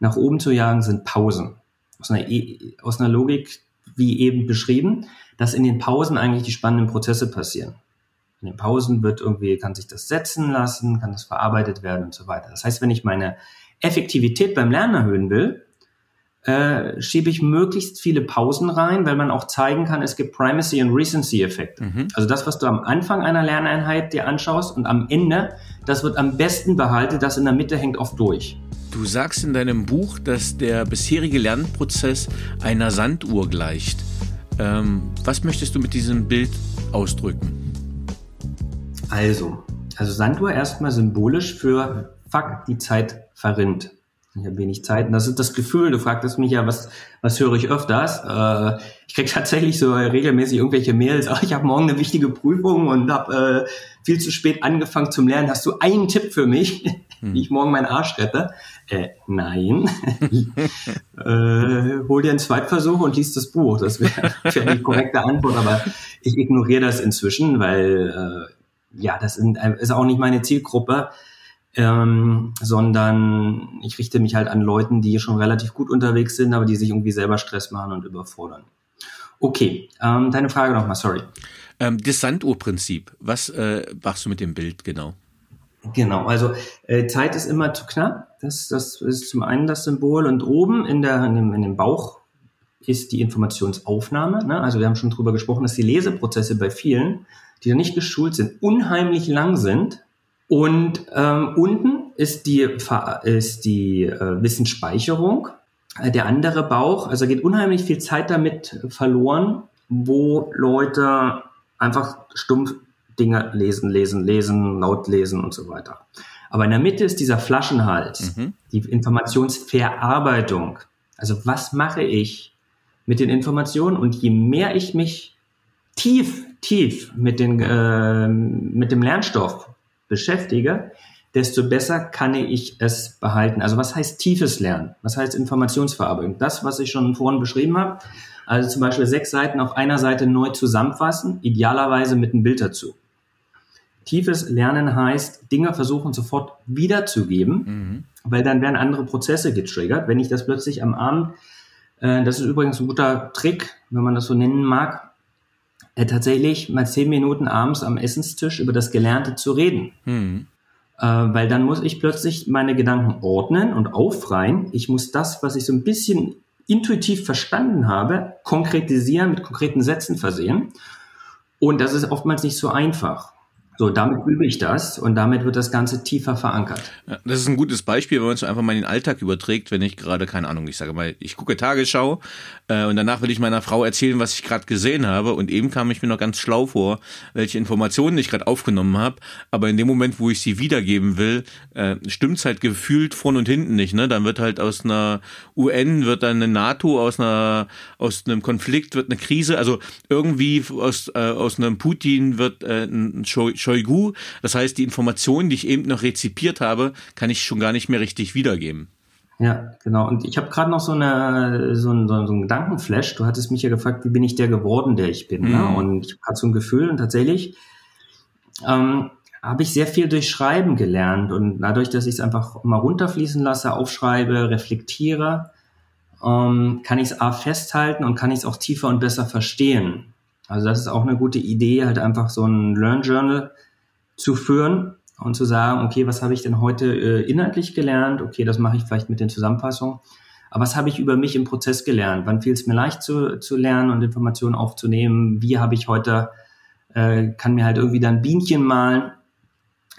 nach oben zu jagen, sind Pausen. Aus einer, e aus einer Logik, wie eben beschrieben, dass in den Pausen eigentlich die spannenden Prozesse passieren. In den Pausen wird irgendwie, kann sich das setzen lassen, kann das verarbeitet werden und so weiter. Das heißt, wenn ich meine Effektivität beim Lernen erhöhen will, äh, schiebe ich möglichst viele Pausen rein, weil man auch zeigen kann, es gibt Primacy und Recency-Effekte. Mhm. Also das, was du am Anfang einer Lerneinheit dir anschaust und am Ende, das wird am besten behalten, das in der Mitte hängt oft durch. Du sagst in deinem Buch, dass der bisherige Lernprozess einer Sanduhr gleicht. Ähm, was möchtest du mit diesem Bild ausdrücken? Also, also Sanduhr erstmal symbolisch für Fuck, die Zeit verrinnt. Ich habe wenig Zeit. Und das ist das Gefühl, du fragtest mich ja, was, was höre ich öfters? Äh, ich krieg tatsächlich so regelmäßig irgendwelche Mails, ach, ich habe morgen eine wichtige Prüfung und habe äh, viel zu spät angefangen zum Lernen. Hast du einen Tipp für mich, hm. wie ich morgen meinen Arsch rette? Äh, nein. äh, hol dir einen Zweitversuch und liest das Buch. Das wäre wär die korrekte Antwort, aber ich ignoriere das inzwischen, weil äh, ja, das sind, ist auch nicht meine Zielgruppe ähm, sondern ich richte mich halt an Leuten, die schon relativ gut unterwegs sind, aber die sich irgendwie selber Stress machen und überfordern. Okay, ähm, deine Frage nochmal, sorry. Ähm, das Sanduhrprinzip, was äh, machst du mit dem Bild genau? Genau, also äh, Zeit ist immer zu knapp. Das, das ist zum einen das Symbol und oben in, der, in, dem, in dem Bauch ist die Informationsaufnahme. Ne? Also wir haben schon drüber gesprochen, dass die Leseprozesse bei vielen, die da nicht geschult sind, unheimlich lang sind und ähm, unten ist die, ist die äh, Wissensspeicherung. Äh, der andere Bauch, also geht unheimlich viel Zeit damit verloren, wo Leute einfach stumpf Dinge lesen, lesen, lesen, laut lesen und so weiter. Aber in der Mitte ist dieser Flaschenhals, mhm. die Informationsverarbeitung. Also was mache ich mit den Informationen? Und je mehr ich mich tief, tief mit, den, äh, mit dem Lernstoff beschäftige, desto besser kann ich es behalten. Also was heißt tiefes Lernen? Was heißt Informationsverarbeitung? Das, was ich schon vorhin beschrieben habe, also zum Beispiel sechs Seiten auf einer Seite neu zusammenfassen, idealerweise mit einem Bild dazu. Tiefes Lernen heißt, Dinge versuchen sofort wiederzugeben, mhm. weil dann werden andere Prozesse getriggert. Wenn ich das plötzlich am Abend, äh, das ist übrigens ein guter Trick, wenn man das so nennen mag, tatsächlich mal zehn Minuten abends am Essenstisch über das Gelernte zu reden. Mhm. Äh, weil dann muss ich plötzlich meine Gedanken ordnen und aufreihen. Ich muss das, was ich so ein bisschen intuitiv verstanden habe, konkretisieren, mit konkreten Sätzen versehen. Und das ist oftmals nicht so einfach. So, damit übe ich das und damit wird das Ganze tiefer verankert. das ist ein gutes Beispiel, wenn man es einfach mal in den Alltag überträgt, wenn ich gerade, keine Ahnung, ich sage mal, ich gucke Tagesschau äh, und danach will ich meiner Frau erzählen, was ich gerade gesehen habe und eben kam ich mir noch ganz schlau vor, welche Informationen ich gerade aufgenommen habe, aber in dem Moment, wo ich sie wiedergeben will, äh, es halt gefühlt vorn und hinten nicht, ne? Dann wird halt aus einer UN wird dann eine NATO, aus einer aus einem Konflikt wird eine Krise, also irgendwie aus äh, aus einem Putin wird äh, ein Show, Show Shoigu. Das heißt, die Informationen, die ich eben noch rezipiert habe, kann ich schon gar nicht mehr richtig wiedergeben. Ja, genau. Und ich habe gerade noch so, eine, so, ein, so ein Gedankenflash. Du hattest mich ja gefragt, wie bin ich der geworden, der ich bin. Ne? Mhm. Ne? Und ich habe gerade so ein Gefühl und tatsächlich ähm, habe ich sehr viel durch Schreiben gelernt. Und dadurch, dass ich es einfach mal runterfließen lasse, aufschreibe, reflektiere, ähm, kann ich es A festhalten und kann ich es auch tiefer und besser verstehen. Also das ist auch eine gute Idee, halt einfach so ein Learn Journal zu führen und zu sagen, okay, was habe ich denn heute äh, inhaltlich gelernt? Okay, das mache ich vielleicht mit den Zusammenfassungen. Aber was habe ich über mich im Prozess gelernt? Wann fiel es mir leicht zu, zu lernen und Informationen aufzunehmen? Wie habe ich heute, äh, kann mir halt irgendwie dann Bienchen malen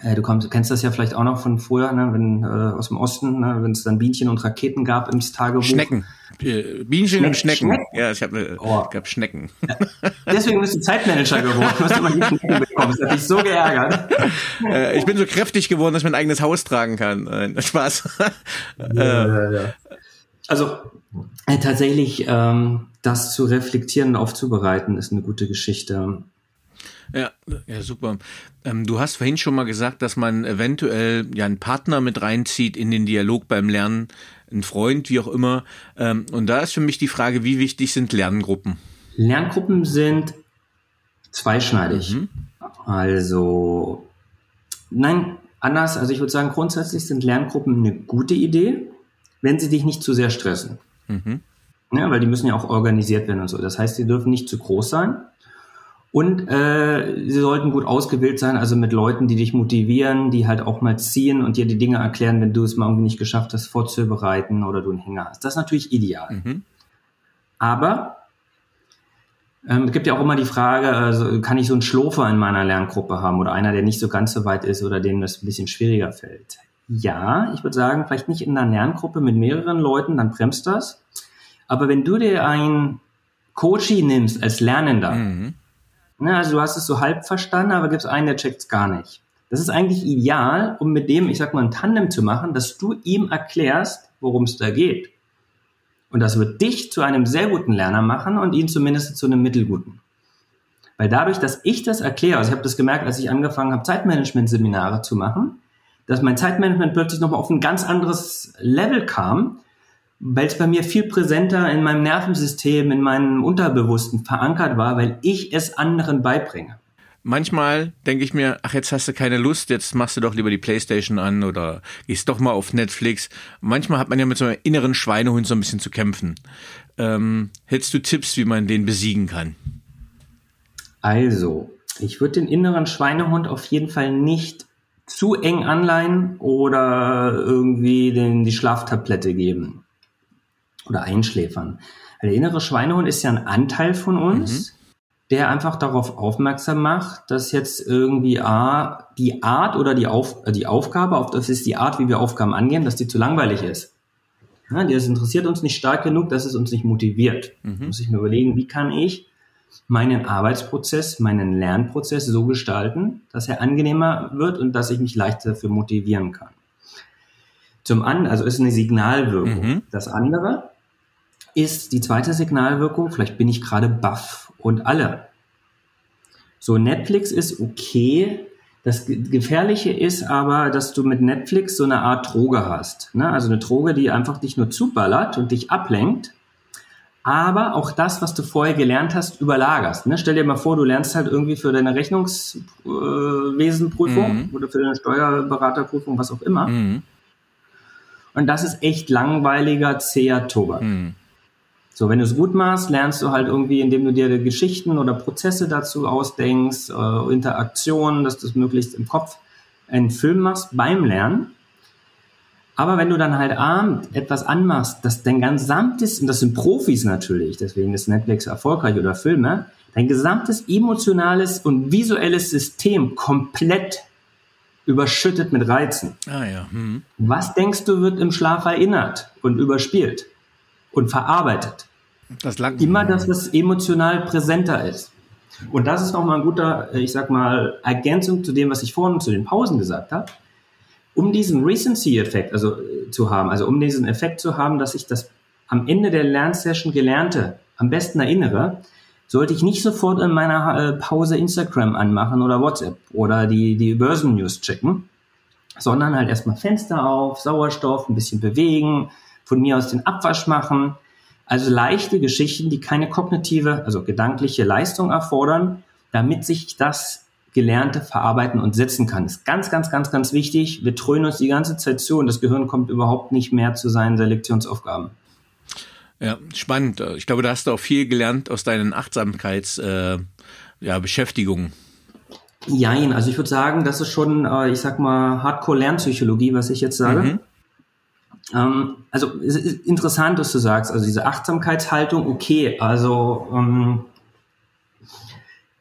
du, kommst, kennst das ja vielleicht auch noch von früher, ne, wenn äh, aus dem Osten, ne, wenn es dann Bienchen und Raketen gab im Tagebuch. Schnecken. Äh, Bienchen Schneck, und Schnecken. Schnecken. Ja, ich habe äh, oh. gab Schnecken. Ja. Deswegen bist du Zeitmanager geworden. Du hast immer die Schnecken bekommen. Das hat dich so geärgert. Äh, ich bin so kräftig geworden, dass ich mein eigenes Haus tragen kann. Äh, Spaß. ja, ja, ja. Also äh, tatsächlich ähm, das zu reflektieren und aufzubereiten, ist eine gute Geschichte. Ja, ja, super. Ähm, du hast vorhin schon mal gesagt, dass man eventuell ja einen Partner mit reinzieht in den Dialog beim Lernen, einen Freund, wie auch immer. Ähm, und da ist für mich die Frage, wie wichtig sind Lerngruppen? Lerngruppen sind zweischneidig. Mhm. Also, nein, anders. Also ich würde sagen, grundsätzlich sind Lerngruppen eine gute Idee, wenn sie dich nicht zu sehr stressen. Mhm. Ja, weil die müssen ja auch organisiert werden und so. Das heißt, sie dürfen nicht zu groß sein. Und äh, sie sollten gut ausgewählt sein, also mit Leuten, die dich motivieren, die halt auch mal ziehen und dir die Dinge erklären, wenn du es mal irgendwie nicht geschafft hast, vorzubereiten oder du einen Hänger hast. Das ist natürlich ideal. Mhm. Aber ähm, es gibt ja auch immer die Frage, also kann ich so einen Schlofer in meiner Lerngruppe haben oder einer, der nicht so ganz so weit ist oder dem das ein bisschen schwieriger fällt? Ja, ich würde sagen, vielleicht nicht in einer Lerngruppe mit mehreren Leuten, dann bremst das. Aber wenn du dir ein Coachie nimmst als Lernender, mhm Ne, also du hast es so halb verstanden, aber gibt es einen, der checkt es gar nicht. Das ist eigentlich ideal, um mit dem, ich sag mal, ein Tandem zu machen, dass du ihm erklärst, worum es da geht. Und das wird dich zu einem sehr guten Lerner machen und ihn zumindest zu einem mittelguten. Weil dadurch, dass ich das erkläre, also ich habe das gemerkt, als ich angefangen habe, Zeitmanagement-Seminare zu machen, dass mein Zeitmanagement plötzlich nochmal auf ein ganz anderes Level kam, weil es bei mir viel präsenter in meinem Nervensystem, in meinem Unterbewussten verankert war, weil ich es anderen beibringe. Manchmal denke ich mir, ach, jetzt hast du keine Lust, jetzt machst du doch lieber die Playstation an oder gehst doch mal auf Netflix. Manchmal hat man ja mit so einem inneren Schweinehund so ein bisschen zu kämpfen. Ähm, hättest du Tipps, wie man den besiegen kann? Also, ich würde den inneren Schweinehund auf jeden Fall nicht zu eng anleihen oder irgendwie den, die Schlaftablette geben oder einschläfern. Der innere Schweinehund ist ja ein Anteil von uns, mhm. der einfach darauf aufmerksam macht, dass jetzt irgendwie A, die Art oder die, Auf, äh, die Aufgabe, auf das ist die Art, wie wir Aufgaben angehen, dass die zu langweilig ist. Ja, das interessiert uns nicht stark genug, dass es uns nicht motiviert. Mhm. Muss ich mir überlegen, wie kann ich meinen Arbeitsprozess, meinen Lernprozess so gestalten, dass er angenehmer wird und dass ich mich leichter dafür motivieren kann. Zum anderen, also ist eine Signalwirkung. Mhm. Das andere ist die zweite Signalwirkung, vielleicht bin ich gerade baff und alle. So, Netflix ist okay. Das Gefährliche ist aber, dass du mit Netflix so eine Art Droge hast. Ne? Also eine Droge, die einfach dich nur zuballert und dich ablenkt, aber auch das, was du vorher gelernt hast, überlagerst. Ne? Stell dir mal vor, du lernst halt irgendwie für deine Rechnungswesenprüfung mhm. oder für deine Steuerberaterprüfung, was auch immer. Mhm. Und das ist echt langweiliger, zäher Tobak. Mhm. So, wenn du es gut machst, lernst du halt irgendwie, indem du dir Geschichten oder Prozesse dazu ausdenkst, äh, Interaktionen, dass du es möglichst im Kopf einen Film machst beim Lernen. Aber wenn du dann halt abend etwas anmachst, das dein gesamtes, und das sind Profis natürlich, deswegen ist Netflix erfolgreich oder Filme, dein gesamtes emotionales und visuelles System komplett überschüttet mit Reizen. Ah ja. Hm. Was denkst du wird im Schlaf erinnert und überspielt und verarbeitet? Das Immer das, was emotional präsenter ist. Und das ist nochmal ein guter, ich sag mal, Ergänzung zu dem, was ich vorhin zu den Pausen gesagt habe. Um diesen Recency-Effekt also, äh, zu haben, also um diesen Effekt zu haben, dass ich das am Ende der Lernsession Gelernte am besten erinnere, sollte ich nicht sofort in meiner äh, Pause Instagram anmachen oder WhatsApp oder die, die Börsennews checken, sondern halt erstmal Fenster auf, Sauerstoff, ein bisschen bewegen, von mir aus den Abwasch machen, also leichte Geschichten, die keine kognitive, also gedankliche Leistung erfordern, damit sich das Gelernte verarbeiten und setzen kann. Das ist ganz, ganz, ganz, ganz wichtig. Wir trönen uns die ganze Zeit zu und das Gehirn kommt überhaupt nicht mehr zu seinen Selektionsaufgaben. Ja, spannend. Ich glaube, da hast du auch viel gelernt aus deinen Achtsamkeitsbeschäftigungen. Äh, ja. Jein, also ich würde sagen, das ist schon, äh, ich sag mal, Hardcore-Lernpsychologie, was ich jetzt sage. Mhm. Ähm, also es ist interessant, dass du sagst, also diese Achtsamkeitshaltung, okay, also ähm,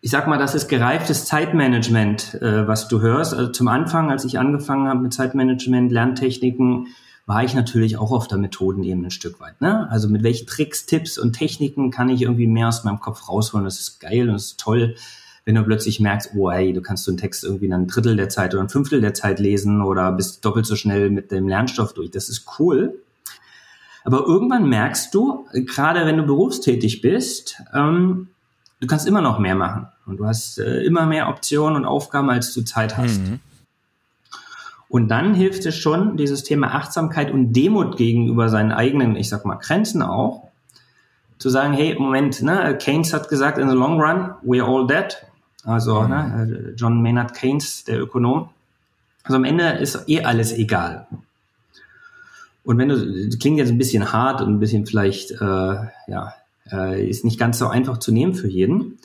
ich sag mal, das ist gereiftes Zeitmanagement, äh, was du hörst. Also zum Anfang, als ich angefangen habe mit Zeitmanagement, Lerntechniken, war ich natürlich auch auf der Methodenebene ein Stück weit. Ne? Also mit welchen Tricks, Tipps und Techniken kann ich irgendwie mehr aus meinem Kopf rausholen? Das ist geil und das ist toll wenn du plötzlich merkst, oh hey, du kannst so einen Text irgendwie in ein Drittel der Zeit oder ein Fünftel der Zeit lesen oder bist doppelt so schnell mit dem Lernstoff durch. Das ist cool. Aber irgendwann merkst du, gerade wenn du berufstätig bist, ähm, du kannst immer noch mehr machen. Und du hast äh, immer mehr Optionen und Aufgaben, als du Zeit hast. Mhm. Und dann hilft es schon, dieses Thema Achtsamkeit und Demut gegenüber seinen eigenen, ich sag mal, Grenzen auch, zu sagen, hey, Moment, ne, Keynes hat gesagt, in the long run, we're all dead. Also ne, John Maynard Keynes, der Ökonom. Also am Ende ist eh alles egal. Und wenn du, das klingt jetzt ein bisschen hart und ein bisschen vielleicht, äh, ja, äh, ist nicht ganz so einfach zu nehmen für jeden.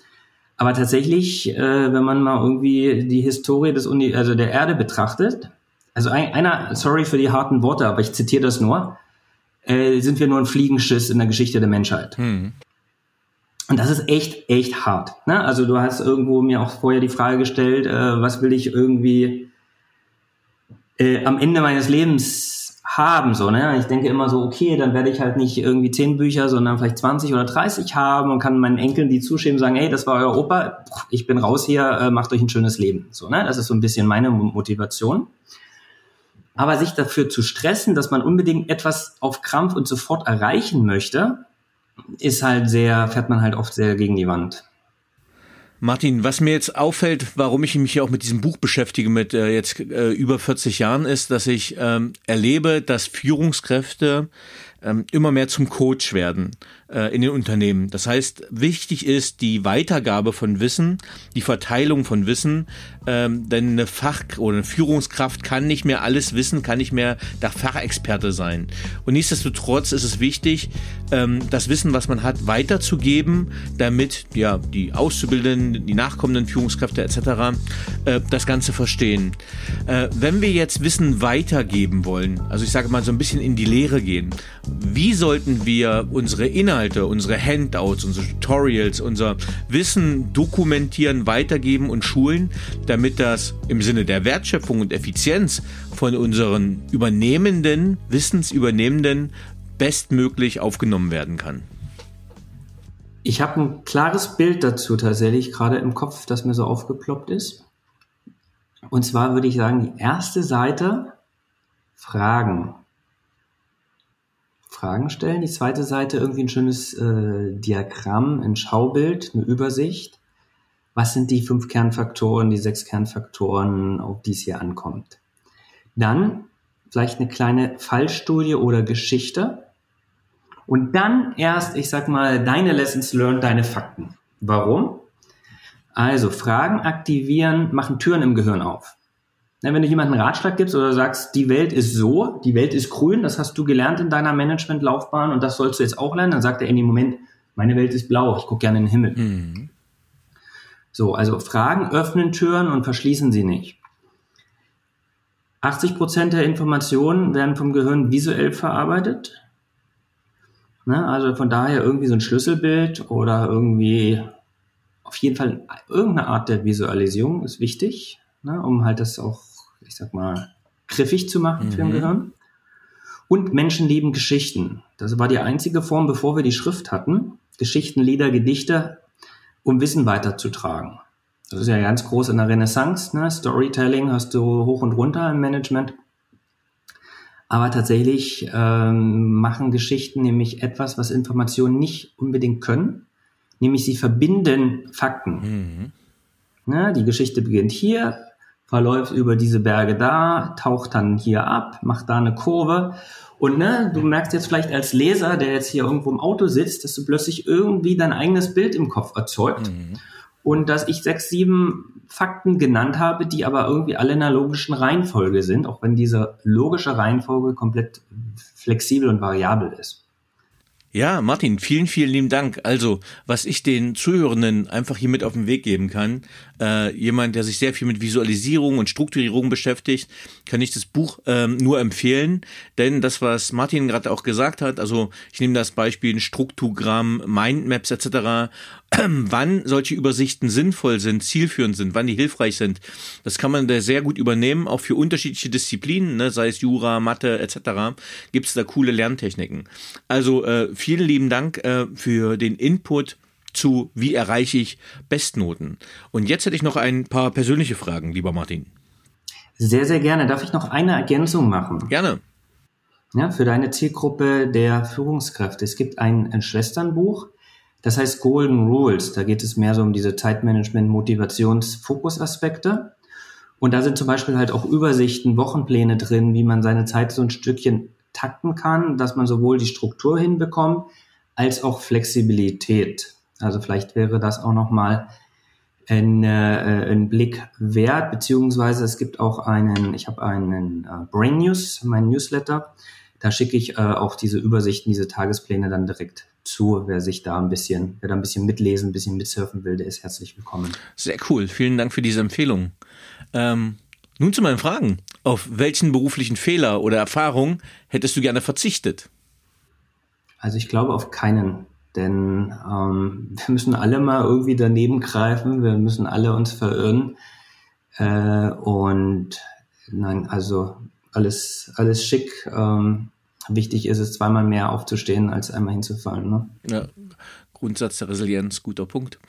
Aber tatsächlich, äh, wenn man mal irgendwie die Historie des Uni also der Erde betrachtet, also ein, einer, sorry für die harten Worte, aber ich zitiere das nur, äh, sind wir nur ein Fliegenschiss in der Geschichte der Menschheit. Hm. Und das ist echt, echt hart. Ne? Also du hast irgendwo mir auch vorher die Frage gestellt, äh, was will ich irgendwie äh, am Ende meines Lebens haben, so, ne? Ich denke immer so, okay, dann werde ich halt nicht irgendwie zehn Bücher, sondern vielleicht 20 oder 30 haben und kann meinen Enkeln die zuschieben sagen, hey, das war euer Opa, ich bin raus hier, äh, macht euch ein schönes Leben. So, ne? Das ist so ein bisschen meine Motivation. Aber sich dafür zu stressen, dass man unbedingt etwas auf Krampf und sofort erreichen möchte, ist halt sehr, fährt man halt oft sehr gegen die Wand. Martin, was mir jetzt auffällt, warum ich mich auch mit diesem Buch beschäftige mit äh, jetzt äh, über 40 Jahren, ist, dass ich ähm, erlebe, dass Führungskräfte ähm, immer mehr zum Coach werden in den Unternehmen. Das heißt, wichtig ist die Weitergabe von Wissen, die Verteilung von Wissen, ähm, denn eine Fach- oder eine Führungskraft kann nicht mehr alles wissen, kann nicht mehr der Fachexperte sein. Und nichtsdestotrotz ist es wichtig, ähm, das Wissen, was man hat, weiterzugeben, damit ja die Auszubildenden, die nachkommenden Führungskräfte etc. Äh, das Ganze verstehen. Äh, wenn wir jetzt Wissen weitergeben wollen, also ich sage mal so ein bisschen in die Lehre gehen, wie sollten wir unsere Inhalte, unsere Handouts, unsere Tutorials, unser Wissen dokumentieren, weitergeben und schulen, damit das im Sinne der Wertschöpfung und Effizienz von unseren übernehmenden, wissensübernehmenden bestmöglich aufgenommen werden kann? Ich habe ein klares Bild dazu tatsächlich gerade im Kopf, das mir so aufgeploppt ist. Und zwar würde ich sagen, die erste Seite Fragen. Fragen stellen. Die zweite Seite irgendwie ein schönes äh, Diagramm, ein Schaubild, eine Übersicht. Was sind die fünf Kernfaktoren, die sechs Kernfaktoren, auf die es hier ankommt? Dann vielleicht eine kleine Fallstudie oder Geschichte. Und dann erst, ich sag mal, deine Lessons learned, deine Fakten. Warum? Also Fragen aktivieren, machen Türen im Gehirn auf. Wenn du jemandem einen Ratschlag gibst oder sagst, die Welt ist so, die Welt ist grün, das hast du gelernt in deiner Managementlaufbahn und das sollst du jetzt auch lernen, dann sagt er in dem Moment, meine Welt ist blau, ich gucke gerne in den Himmel. Mhm. So, also Fragen öffnen Türen und verschließen sie nicht. 80 Prozent der Informationen werden vom Gehirn visuell verarbeitet. Ne, also von daher irgendwie so ein Schlüsselbild oder irgendwie auf jeden Fall irgendeine Art der Visualisierung ist wichtig, ne, um halt das auch ich sag mal, griffig zu machen mhm. für den Gehirn. Und Menschen lieben Geschichten. Das war die einzige Form, bevor wir die Schrift hatten. Geschichten, Lieder, Gedichte, um Wissen weiterzutragen. Das ist ja ganz groß in der Renaissance. Ne? Storytelling hast du hoch und runter im Management. Aber tatsächlich ähm, machen Geschichten nämlich etwas, was Informationen nicht unbedingt können. Nämlich sie verbinden Fakten. Mhm. Ne? Die Geschichte beginnt hier, verläuft über diese Berge da, taucht dann hier ab, macht da eine Kurve. Und ne, du merkst jetzt vielleicht als Leser, der jetzt hier irgendwo im Auto sitzt, dass du plötzlich irgendwie dein eigenes Bild im Kopf erzeugt. Mhm. Und dass ich sechs, sieben Fakten genannt habe, die aber irgendwie alle in einer logischen Reihenfolge sind, auch wenn diese logische Reihenfolge komplett flexibel und variabel ist. Ja, Martin, vielen, vielen lieben Dank. Also, was ich den Zuhörenden einfach hier mit auf den Weg geben kann, äh, jemand, der sich sehr viel mit Visualisierung und Strukturierung beschäftigt, kann ich das Buch ähm, nur empfehlen. Denn das, was Martin gerade auch gesagt hat, also ich nehme das Beispiel Struktogramm, Mindmaps etc., wann solche Übersichten sinnvoll sind, zielführend sind, wann die hilfreich sind, das kann man da sehr gut übernehmen, auch für unterschiedliche Disziplinen, ne, sei es Jura, Mathe etc., gibt es da coole Lerntechniken. Also äh, vielen lieben Dank äh, für den Input zu Wie erreiche ich Bestnoten? Und jetzt hätte ich noch ein paar persönliche Fragen, lieber Martin. Sehr, sehr gerne. Darf ich noch eine Ergänzung machen? Gerne. Ja, für deine Zielgruppe der Führungskräfte. Es gibt ein, ein Schwesternbuch, das heißt Golden Rules. Da geht es mehr so um diese Zeitmanagement, Motivations, Fokusaspekte. Und da sind zum Beispiel halt auch Übersichten, Wochenpläne drin, wie man seine Zeit so ein Stückchen takten kann, dass man sowohl die Struktur hinbekommt, als auch Flexibilität. Also vielleicht wäre das auch nochmal ein, äh, ein Blick wert, beziehungsweise es gibt auch einen, ich habe einen äh, Brain News, mein Newsletter, da schicke ich äh, auch diese Übersichten, diese Tagespläne dann direkt zu. Wer sich da ein bisschen, wer da ein bisschen mitlesen, ein bisschen mitsurfen will, der ist herzlich willkommen. Sehr cool. Vielen Dank für diese Empfehlung. Ähm, nun zu meinen Fragen. Auf welchen beruflichen Fehler oder Erfahrung hättest du gerne verzichtet? Also ich glaube auf keinen, denn ähm, wir müssen alle mal irgendwie daneben greifen, wir müssen alle uns verirren äh, und nein, also alles alles schick. Ähm, wichtig ist es zweimal mehr aufzustehen als einmal hinzufallen. Ne? Ja, Grundsatz der Resilienz, guter Punkt.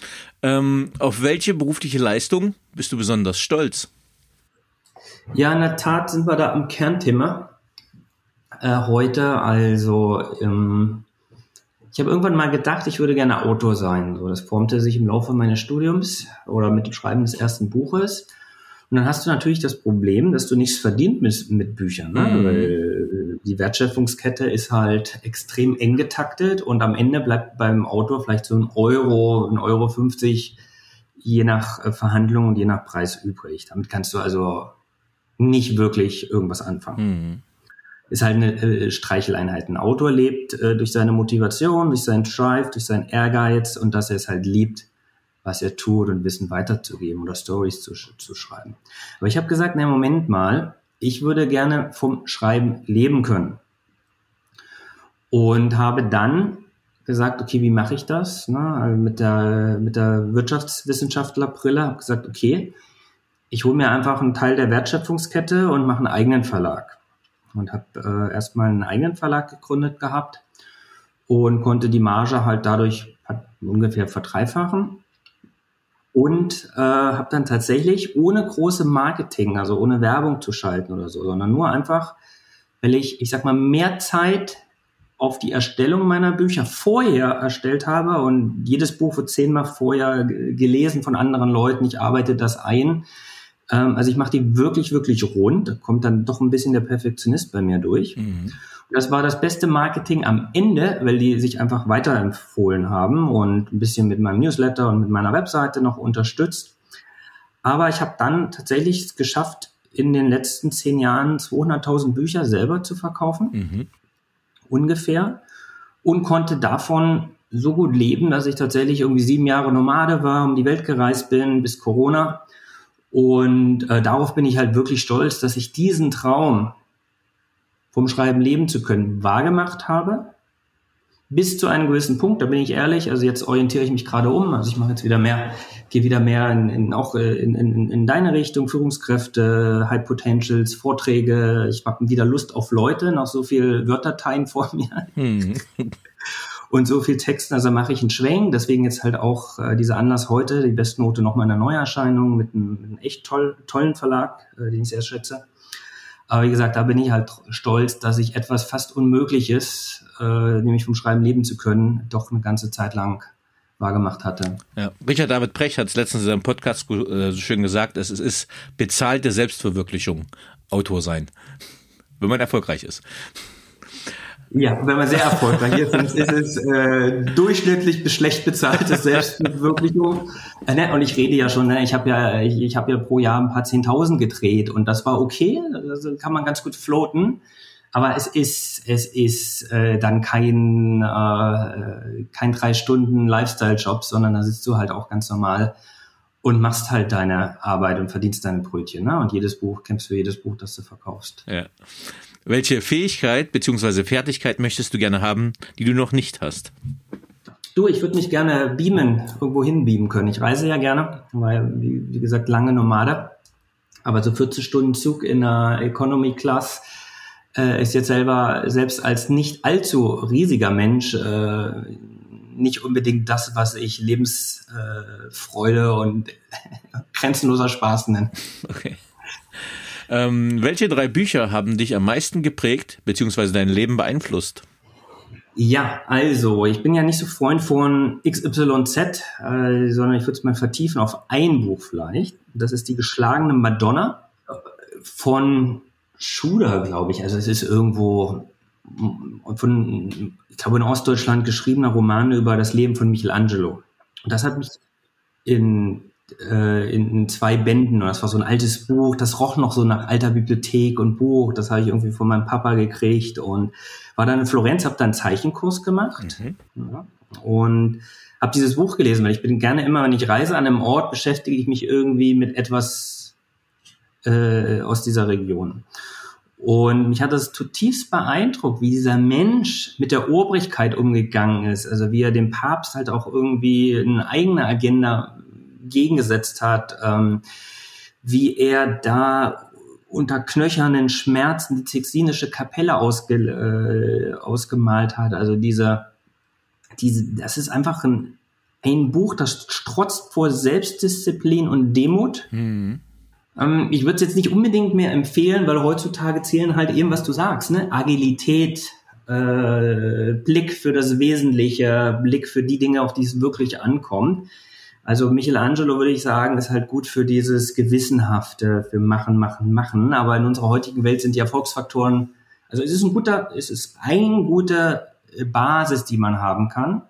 Ähm, auf welche berufliche Leistung bist du besonders stolz? Ja, in der Tat sind wir da am Kernthema äh, heute. Also ähm, ich habe irgendwann mal gedacht, ich würde gerne Autor sein. So, das formte sich im Laufe meines Studiums oder mit dem Schreiben des ersten Buches. Und dann hast du natürlich das Problem, dass du nichts verdient mit, mit Büchern. Ne? Mhm. Weil die Wertschöpfungskette ist halt extrem eng getaktet und am Ende bleibt beim Autor vielleicht so ein Euro, ein Euro 50 je nach äh, Verhandlung und je nach Preis übrig. Damit kannst du also nicht wirklich irgendwas anfangen. Mhm ist halt eine äh, Streicheleinheit. Ein Autor lebt äh, durch seine Motivation, durch seinen Drive, durch seinen Ehrgeiz und dass er es halt liebt, was er tut und Wissen weiterzugeben oder Stories zu, zu schreiben. Aber ich habe gesagt, na Moment mal, ich würde gerne vom Schreiben leben können. Und habe dann gesagt, okay, wie mache ich das? Ne? Also mit der, mit der Wirtschaftswissenschaftlerbrille habe gesagt, okay, ich hole mir einfach einen Teil der Wertschöpfungskette und mache einen eigenen Verlag und habe äh, erstmal einen eigenen Verlag gegründet gehabt und konnte die Marge halt dadurch ungefähr verdreifachen und äh, habe dann tatsächlich ohne große Marketing, also ohne Werbung zu schalten oder so, sondern nur einfach, weil ich, ich sag mal, mehr Zeit auf die Erstellung meiner Bücher vorher erstellt habe und jedes Buch wird zehnmal vorher gelesen von anderen Leuten. Ich arbeite das ein ähm, also ich mache die wirklich, wirklich rund. Da kommt dann doch ein bisschen der Perfektionist bei mir durch. Mhm. Das war das beste Marketing am Ende, weil die sich einfach weiterempfohlen haben und ein bisschen mit meinem Newsletter und mit meiner Webseite noch unterstützt. Aber ich habe dann tatsächlich geschafft, in den letzten zehn Jahren 200.000 Bücher selber zu verkaufen. Mhm. Ungefähr. Und konnte davon so gut leben, dass ich tatsächlich irgendwie sieben Jahre Nomade war, um die Welt gereist bin bis Corona und äh, darauf bin ich halt wirklich stolz, dass ich diesen Traum vom Schreiben leben zu können wahrgemacht habe. Bis zu einem gewissen Punkt, da bin ich ehrlich, also jetzt orientiere ich mich gerade um, also ich mache jetzt wieder mehr, gehe wieder mehr in, in auch äh, in, in, in deine Richtung, Führungskräfte, High Potentials, Vorträge, ich habe wieder Lust auf Leute, noch so viel Wörterteil vor mir. Hm. und so viel Texten, also mache ich einen Schwenk. Deswegen jetzt halt auch äh, dieser Anlass heute, die Bestnote nochmal in der Neuerscheinung mit einem, mit einem echt toll, tollen Verlag, äh, den ich sehr schätze. Aber wie gesagt, da bin ich halt stolz, dass ich etwas fast Unmögliches, äh, nämlich vom Schreiben leben zu können, doch eine ganze Zeit lang wahrgemacht hatte. Ja. Richard David Precht hat es letztens in seinem Podcast äh, so schön gesagt, es ist bezahlte Selbstverwirklichung, Autor sein, wenn man erfolgreich ist. Ja, wenn man sehr erfolgreich ist, dann ist es äh, durchschnittlich bis schlecht bezahltes Selbstverwirklichung. Äh, ne? Und ich rede ja schon, ne? ich habe ja, ich, ich habe ja pro Jahr ein paar Zehntausend gedreht und das war okay, also kann man ganz gut floaten. Aber es ist, es ist äh, dann kein, äh, kein drei Stunden Lifestyle-Job, sondern da sitzt du halt auch ganz normal und machst halt deine Arbeit und verdienst deine Brötchen. Ne? Und jedes Buch kämpfst für jedes Buch, das du verkaufst. Ja. Welche Fähigkeit bzw. Fertigkeit möchtest du gerne haben, die du noch nicht hast? Du, ich würde mich gerne beamen, irgendwo hin beamen können. Ich reise ja gerne, weil, wie, wie gesagt, lange Nomade. Aber so 40 Stunden Zug in der Economy Class äh, ist jetzt selber, selbst als nicht allzu riesiger Mensch, äh, nicht unbedingt das, was ich Lebensfreude äh, und grenzenloser Spaß nenne. Okay. Ähm, welche drei Bücher haben dich am meisten geprägt bzw. dein Leben beeinflusst? Ja, also ich bin ja nicht so Freund von XYZ, äh, sondern ich würde es mal vertiefen auf ein Buch vielleicht. Das ist die geschlagene Madonna von Schuder, glaube ich. Also es ist irgendwo von, ich glaube in Ostdeutschland geschriebener Roman über das Leben von Michelangelo. Und das hat mich in äh, in, in zwei Bänden. Und das war so ein altes Buch, das roch noch so nach alter Bibliothek und Buch. Das habe ich irgendwie von meinem Papa gekriegt und war dann in Florenz, habe dann einen Zeichenkurs gemacht mhm. ja, und habe dieses Buch gelesen, weil ich bin gerne immer, wenn ich reise an einem Ort, beschäftige ich mich irgendwie mit etwas äh, aus dieser Region. Und mich hat das zutiefst beeindruckt, wie dieser Mensch mit der Obrigkeit umgegangen ist. Also wie er dem Papst halt auch irgendwie eine eigene Agenda gegengesetzt hat, ähm, wie er da unter knöchernen Schmerzen die Textinische Kapelle ausge, äh, ausgemalt hat. Also diese, diese, das ist einfach ein, ein Buch, das strotzt vor Selbstdisziplin und Demut. Mhm. Ähm, ich würde es jetzt nicht unbedingt mehr empfehlen, weil heutzutage zählen halt eben, was du sagst, ne? Agilität, äh, Blick für das Wesentliche, Blick für die Dinge, auf die es wirklich ankommt. Also Michelangelo würde ich sagen, ist halt gut für dieses Gewissenhafte, für machen, machen, machen. Aber in unserer heutigen Welt sind die Erfolgsfaktoren, also es ist ein guter, es ist eine gute Basis, die man haben kann.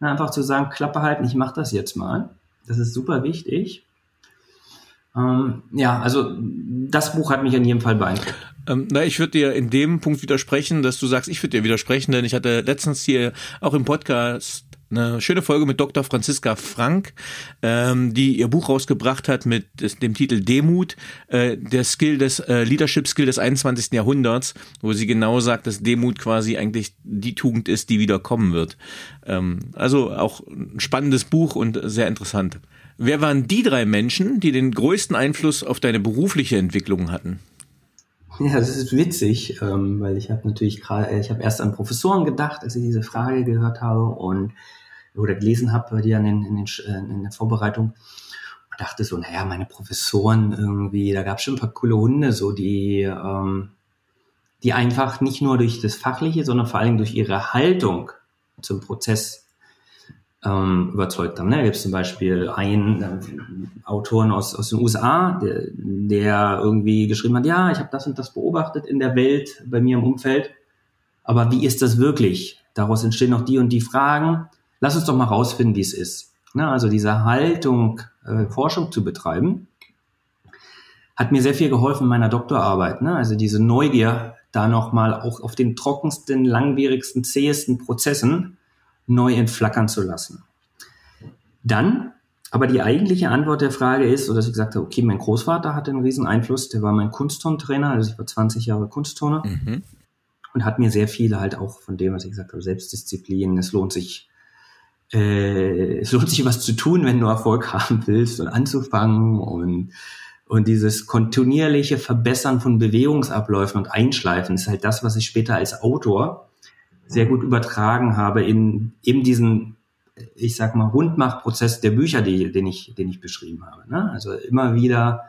Einfach zu sagen, Klappe halten, ich mache das jetzt mal. Das ist super wichtig. Ähm, ja, also das Buch hat mich in jedem Fall beeindruckt. Ähm, na, ich würde dir in dem Punkt widersprechen, dass du sagst, ich würde dir widersprechen, denn ich hatte letztens hier auch im Podcast eine schöne Folge mit Dr. Franziska Frank, ähm, die ihr Buch rausgebracht hat mit dem Titel Demut, äh, der Skill des äh, Leadership Skill des 21. Jahrhunderts, wo sie genau sagt, dass Demut quasi eigentlich die Tugend ist, die wieder kommen wird. Ähm, also auch ein spannendes Buch und sehr interessant. Wer waren die drei Menschen, die den größten Einfluss auf deine berufliche Entwicklung hatten? Ja, das ist witzig, ähm, weil ich habe natürlich gerade, ich habe erst an Professoren gedacht, als ich diese Frage gehört habe und oder gelesen habe bei dir in, den, in, den, äh, in der Vorbereitung. Und dachte so, naja, meine Professoren irgendwie, da gab es schon ein paar coole Hunde, so die, ähm, die einfach nicht nur durch das Fachliche, sondern vor allem durch ihre Haltung zum Prozess ähm, überzeugt haben. Ne? Da gibt es zum Beispiel einen äh, Autoren aus, aus den USA, der, der irgendwie geschrieben hat, ja, ich habe das und das beobachtet in der Welt, bei mir im Umfeld, aber wie ist das wirklich? Daraus entstehen noch die und die Fragen lass uns doch mal rausfinden, wie es ist. Na, also diese Haltung, äh, Forschung zu betreiben, hat mir sehr viel geholfen in meiner Doktorarbeit. Ne? Also diese Neugier, da nochmal auch auf den trockensten, langwierigsten, zähesten Prozessen neu entflackern zu lassen. Dann, aber die eigentliche Antwort der Frage ist, so dass ich gesagt habe, okay, mein Großvater hatte einen riesen Einfluss, der war mein Kunstturntrainer, also ich war 20 Jahre Kunstturner mhm. und hat mir sehr viel halt auch von dem, was ich gesagt habe, Selbstdisziplin, es lohnt sich äh, es lohnt sich was zu tun, wenn du Erfolg haben willst und anzufangen und und dieses kontinuierliche Verbessern von Bewegungsabläufen und Einschleifen ist halt das, was ich später als Autor sehr gut übertragen habe in eben diesen, ich sag mal, Rundmachprozess der Bücher, die, den ich, den ich beschrieben habe. Ne? Also immer wieder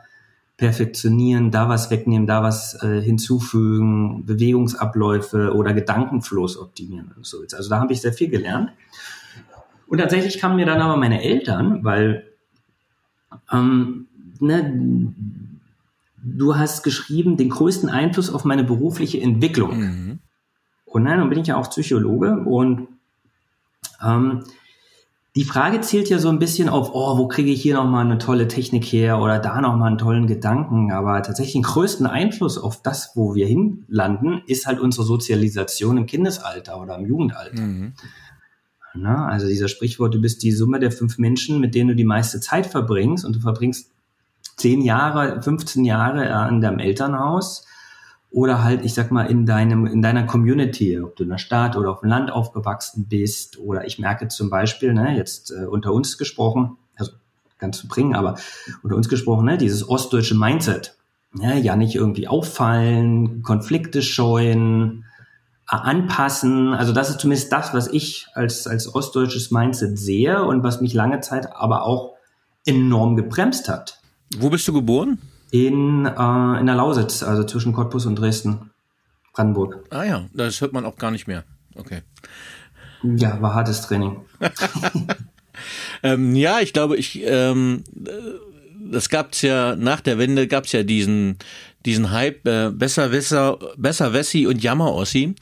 perfektionieren, da was wegnehmen, da was äh, hinzufügen, Bewegungsabläufe oder Gedankenfluss optimieren und so. Also da habe ich sehr viel gelernt. Und tatsächlich kamen mir dann aber meine Eltern, weil ähm, ne, du hast geschrieben, den größten Einfluss auf meine berufliche Entwicklung. Mhm. Und nein, dann bin ich ja auch Psychologe und ähm, die Frage zielt ja so ein bisschen auf, oh, wo kriege ich hier nochmal eine tolle Technik her oder da nochmal einen tollen Gedanken. Aber tatsächlich den größten Einfluss auf das, wo wir hinlanden, ist halt unsere Sozialisation im Kindesalter oder im Jugendalter. Mhm. Ne? Also dieser Sprichwort, du bist die Summe der fünf Menschen, mit denen du die meiste Zeit verbringst und du verbringst zehn Jahre, 15 Jahre an deinem Elternhaus oder halt, ich sag mal, in deinem, in deiner Community, ob du in der Stadt oder auf dem Land aufgewachsen bist oder ich merke zum Beispiel, ne, jetzt äh, unter uns gesprochen, also ganz zu bringen, aber unter uns gesprochen, ne, dieses ostdeutsche Mindset, ne, ja nicht irgendwie auffallen, Konflikte scheuen, anpassen. Also das ist zumindest das, was ich als, als ostdeutsches Mindset sehe und was mich lange Zeit aber auch enorm gebremst hat. Wo bist du geboren? In, äh, in der Lausitz, also zwischen Cottbus und Dresden, Brandenburg. Ah ja, das hört man auch gar nicht mehr. Okay. Ja, war hartes Training. ähm, ja, ich glaube, ich ähm, das gab's ja nach der Wende gab's ja diesen diesen Hype äh, besser besser besser Wessi und Jammer Ossi.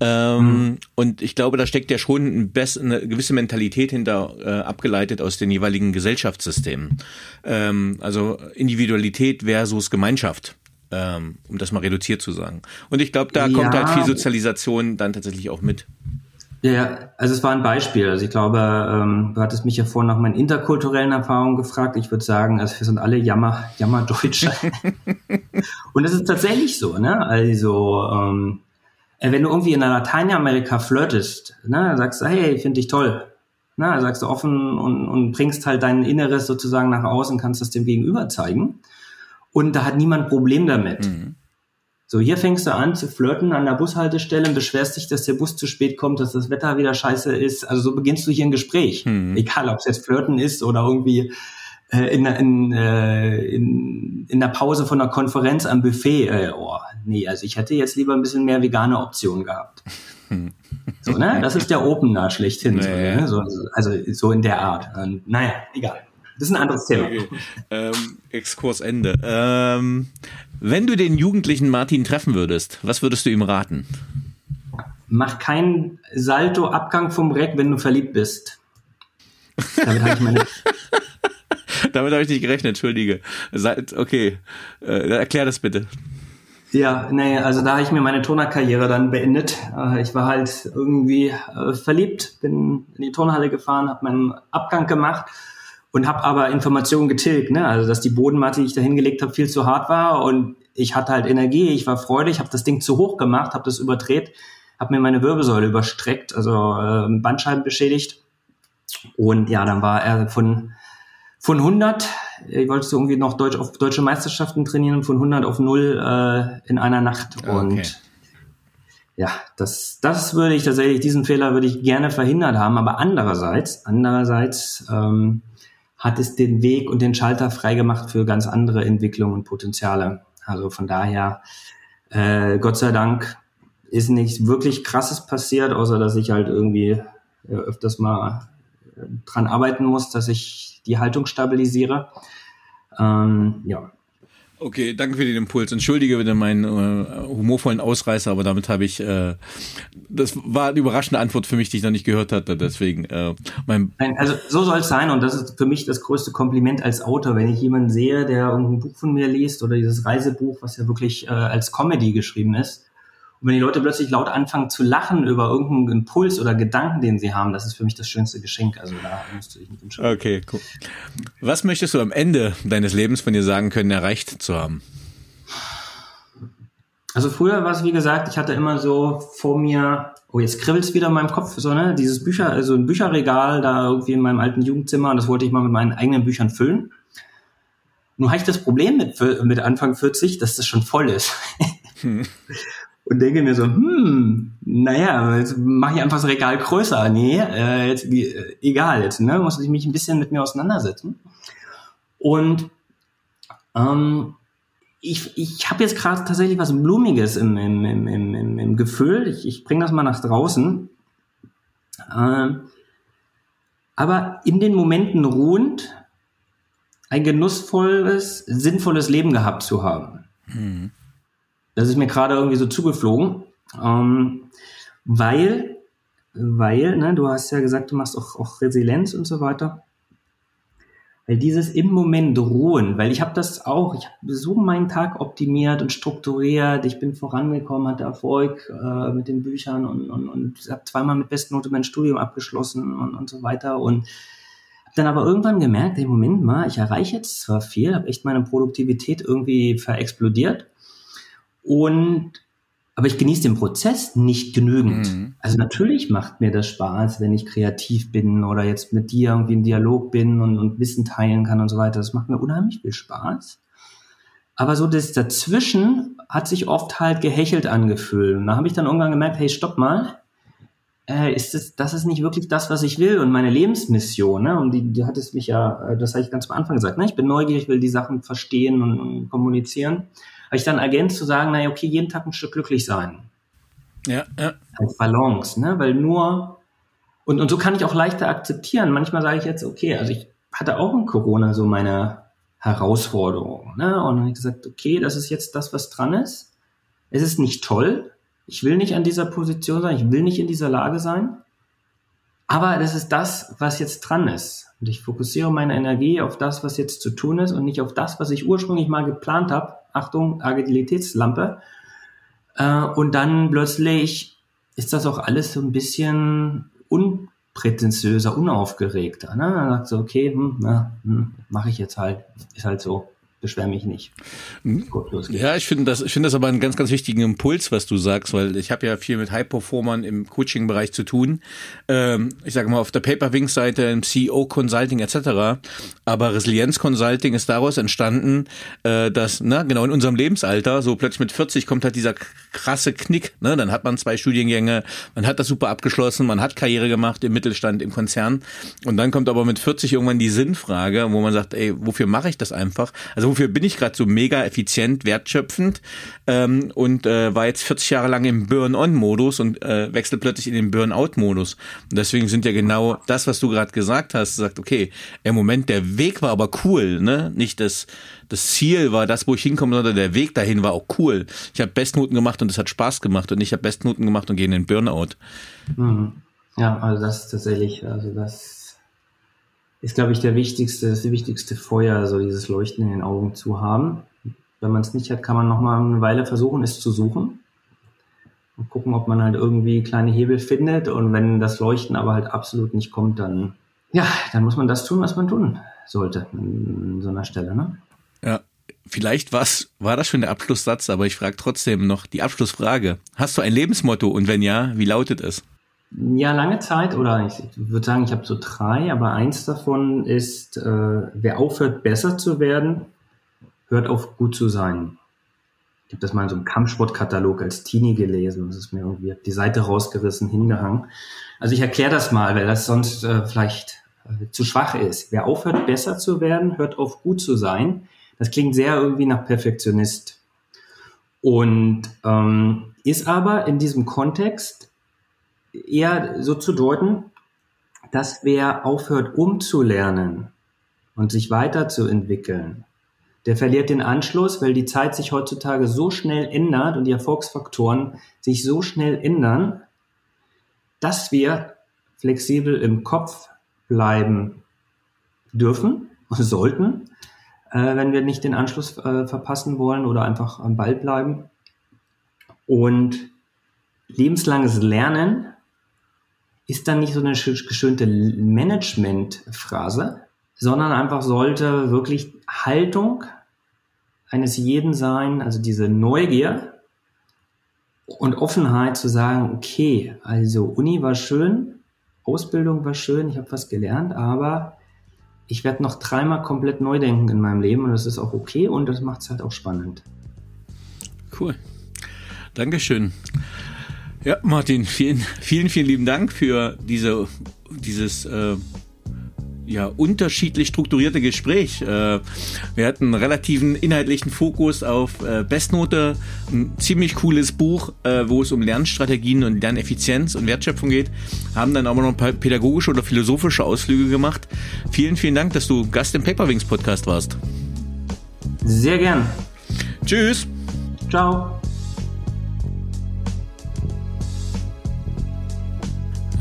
Ähm, mhm. Und ich glaube, da steckt ja schon ein eine gewisse Mentalität hinter, äh, abgeleitet aus den jeweiligen Gesellschaftssystemen. Ähm, also Individualität versus Gemeinschaft. Ähm, um das mal reduziert zu sagen. Und ich glaube, da ja. kommt halt viel Sozialisation dann tatsächlich auch mit. Ja, also es war ein Beispiel. Also ich glaube, ähm, du hattest mich ja vorhin nach meinen interkulturellen Erfahrungen gefragt. Ich würde sagen, also wir sind alle Jammer, Jammerdeutsche. und es ist tatsächlich so, ne? Also ähm, äh, wenn du irgendwie in Lateinamerika flirtest, ne, sagst du, hey, finde ich toll. Ne, sagst du offen und, und bringst halt dein Inneres sozusagen nach außen, kannst das dem Gegenüber zeigen. Und da hat niemand Problem damit. Mhm. So, hier fängst du an zu flirten an der Bushaltestelle und beschwerst dich, dass der Bus zu spät kommt, dass das Wetter wieder scheiße ist. Also so beginnst du hier ein Gespräch. Hm. Egal, ob es jetzt Flirten ist oder irgendwie äh, in, in, äh, in, in der Pause von einer Konferenz am Buffet. Äh, oh, nee, also ich hätte jetzt lieber ein bisschen mehr vegane Optionen gehabt. So, ne? Das ist der Opener schlechthin. Nee. So, ne? so, also so in der Art. Und, naja, egal. Das ist ein anderes Thema. Okay. Ähm, Exkurs Ende. Ähm, wenn du den jugendlichen Martin treffen würdest, was würdest du ihm raten? Mach keinen Salto-Abgang vom Reck, wenn du verliebt bist. Damit habe ich meine. Damit habe ich nicht gerechnet, entschuldige. Okay, äh, erklär das bitte. Ja, nee, also da habe ich mir meine Turnerkarriere dann beendet. Äh, ich war halt irgendwie äh, verliebt, bin in die Turnhalle gefahren, habe meinen Abgang gemacht und habe aber Informationen getilgt, ne? Also dass die Bodenmatte, die ich da hingelegt habe, viel zu hart war und ich hatte halt Energie, ich war freudig, habe das Ding zu hoch gemacht, habe das überdreht, habe mir meine Wirbelsäule überstreckt, also äh, Bandscheiben beschädigt und ja, dann war er von von 100, ich wollte so irgendwie noch Deutsch auf deutsche Meisterschaften trainieren, von 100 auf 0 äh, in einer Nacht okay. und ja, das, das würde ich tatsächlich, diesen Fehler würde ich gerne verhindert haben, aber andererseits, andererseits ähm, hat es den Weg und den Schalter freigemacht für ganz andere Entwicklungen und Potenziale. Also von daher, äh, Gott sei Dank ist nichts wirklich krasses passiert, außer dass ich halt irgendwie äh, öfters mal äh, dran arbeiten muss, dass ich die Haltung stabilisiere. Ähm, ja, Okay, danke für den Impuls. Entschuldige bitte meinen äh, humorvollen Ausreißer, aber damit habe ich, äh, das war eine überraschende Antwort für mich, die ich noch nicht gehört hatte. Deswegen, äh, mein Nein, also so soll es sein und das ist für mich das größte Kompliment als Autor, wenn ich jemanden sehe, der irgendein Buch von mir liest oder dieses Reisebuch, was ja wirklich äh, als Comedy geschrieben ist und wenn die Leute plötzlich laut anfangen zu lachen über irgendeinen Impuls oder Gedanken, den sie haben, das ist für mich das schönste Geschenk. Also da musst du dich nicht entschuldigen. Okay, cool. Was möchtest du am Ende deines Lebens von dir sagen können, erreicht zu haben? Also früher war es, wie gesagt, ich hatte immer so vor mir, oh, jetzt kribbelt's wieder in meinem Kopf, so, ne, dieses Bücher, also ein Bücherregal da irgendwie in meinem alten Jugendzimmer und das wollte ich mal mit meinen eigenen Büchern füllen. Nur habe ich das Problem mit, mit Anfang 40, dass das schon voll ist. Hm. und denke mir so, hm, naja, jetzt mache ich einfach das Regal größer. Nee, äh, jetzt, äh, egal, jetzt ne, muss ich mich ein bisschen mit mir auseinandersetzen. Und ähm, ich, ich habe jetzt gerade tatsächlich was Blumiges im, im, im, im, im Gefühl. Ich, ich bringe das mal nach draußen. Ähm, aber in den Momenten ruhend ein genussvolles, sinnvolles Leben gehabt zu haben. Mhm. Das ist mir gerade irgendwie so zugeflogen, ähm, weil, weil, ne, du hast ja gesagt, du machst auch, auch Resilienz und so weiter. Weil dieses im Moment ruhen, weil ich habe das auch, ich habe so meinen Tag optimiert und strukturiert, ich bin vorangekommen, hatte Erfolg äh, mit den Büchern und, und, und habe zweimal mit Bestnote mein Studium abgeschlossen und, und so weiter. Und habe dann aber irgendwann gemerkt, hey, Moment mal, ich erreiche jetzt zwar viel, habe echt meine Produktivität irgendwie verexplodiert, und aber ich genieße den Prozess nicht genügend. Mhm. Also natürlich macht mir das Spaß, wenn ich kreativ bin oder jetzt mit dir irgendwie in Dialog bin und, und Wissen teilen kann und so weiter. Das macht mir unheimlich viel Spaß. Aber so das dazwischen hat sich oft halt gehechelt angefühlt. Und da habe ich dann irgendwann gemerkt, hey, stopp mal. Äh, ist das, das ist nicht wirklich das, was ich will und meine Lebensmission, ne? Und die, die hat es mich ja, äh, das habe ich ganz am Anfang gesagt, ne? Ich bin neugierig, will die Sachen verstehen und, und kommunizieren habe ich dann ergänzt zu sagen, naja, okay, jeden Tag ein Stück glücklich sein. Ja, ja. Als Balance, ne? Weil nur, und, und so kann ich auch leichter akzeptieren. Manchmal sage ich jetzt, okay, also ich hatte auch in Corona so meine Herausforderung, ne? Und dann habe ich gesagt, okay, das ist jetzt das, was dran ist. Es ist nicht toll. Ich will nicht an dieser Position sein, ich will nicht in dieser Lage sein. Aber das ist das, was jetzt dran ist. Und ich fokussiere meine Energie auf das, was jetzt zu tun ist und nicht auf das, was ich ursprünglich mal geplant habe. Achtung, Agilitätslampe. Äh, und dann plötzlich ist das auch alles so ein bisschen unprätentiöser, unaufgeregter. Ne? Dann sagt so, okay, hm, hm, mache ich jetzt halt, ist halt so beschwer mich nicht. Mhm. Ja, ich finde das, ich finde das aber einen ganz, ganz wichtigen Impuls, was du sagst, weil ich habe ja viel mit High-Performern im Coaching-Bereich zu tun. Ähm, ich sage mal auf der Paper-Wings-Seite, im CEO-Consulting etc. Aber Resilienz-Consulting ist daraus entstanden, äh, dass, na, genau in unserem Lebensalter, so plötzlich mit 40 kommt halt dieser krasse Knick, ne? Dann hat man zwei Studiengänge, man hat das super abgeschlossen, man hat Karriere gemacht im Mittelstand, im Konzern. Und dann kommt aber mit 40 irgendwann die Sinnfrage, wo man sagt, ey, wofür mache ich das einfach? Also wofür bin ich gerade so mega effizient, wertschöpfend ähm, und äh, war jetzt 40 Jahre lang im Burn-on-Modus und äh, wechsel plötzlich in den Burn-out-Modus. Und deswegen sind ja genau das, was du gerade gesagt hast, sagt, okay, im Moment, der Weg war aber cool, ne? Nicht das, das Ziel war das, wo ich hinkomme, sondern der Weg dahin war auch cool. Ich habe Bestnoten gemacht und es hat Spaß gemacht und ich habe Bestnoten gemacht und gehe in den Burnout. Mhm. Ja, also das ist tatsächlich, also das ist, glaube ich, der wichtigste, das wichtigste Feuer, so dieses Leuchten in den Augen zu haben. Wenn man es nicht hat, kann man noch mal eine Weile versuchen, es zu suchen und gucken, ob man halt irgendwie kleine Hebel findet. Und wenn das Leuchten aber halt absolut nicht kommt, dann ja, dann muss man das tun, was man tun sollte an so einer Stelle. Ne? Ja, vielleicht was war das schon der Abschlusssatz, aber ich frage trotzdem noch die Abschlussfrage: Hast du ein Lebensmotto und wenn ja, wie lautet es? Ja, lange Zeit, oder ich, würde sagen, ich habe so drei, aber eins davon ist, äh, wer aufhört, besser zu werden, hört auf, gut zu sein. Ich habe das mal in so einem Kampfsportkatalog als Teenie gelesen. Das ist mir irgendwie die Seite rausgerissen, hingehangen. Also ich erkläre das mal, weil das sonst äh, vielleicht äh, zu schwach ist. Wer aufhört, besser zu werden, hört auf, gut zu sein. Das klingt sehr irgendwie nach Perfektionist. Und ähm, ist aber in diesem Kontext eher so zu deuten, dass wer aufhört umzulernen und sich weiterzuentwickeln, der verliert den Anschluss, weil die Zeit sich heutzutage so schnell ändert und die Erfolgsfaktoren sich so schnell ändern, dass wir flexibel im Kopf bleiben dürfen und sollten, äh, wenn wir nicht den Anschluss äh, verpassen wollen oder einfach am Ball bleiben. Und lebenslanges Lernen ist dann nicht so eine geschönte Management-Phrase, sondern einfach sollte wirklich Haltung eines jeden sein, also diese Neugier und Offenheit zu sagen, okay, also Uni war schön, Ausbildung war schön, ich habe was gelernt, aber ich werde noch dreimal komplett neu denken in meinem Leben und das ist auch okay und das macht es halt auch spannend. Cool. Dankeschön. Ja, Martin, vielen, vielen, vielen lieben Dank für diese, dieses äh, ja, unterschiedlich strukturierte Gespräch. Äh, wir hatten einen relativen inhaltlichen Fokus auf äh, Bestnote, ein ziemlich cooles Buch, äh, wo es um Lernstrategien und Lerneffizienz und Wertschöpfung geht, haben dann aber noch ein paar pädagogische oder philosophische Ausflüge gemacht. Vielen, vielen Dank, dass du Gast im Paperwings Podcast warst. Sehr gern. Tschüss. Ciao.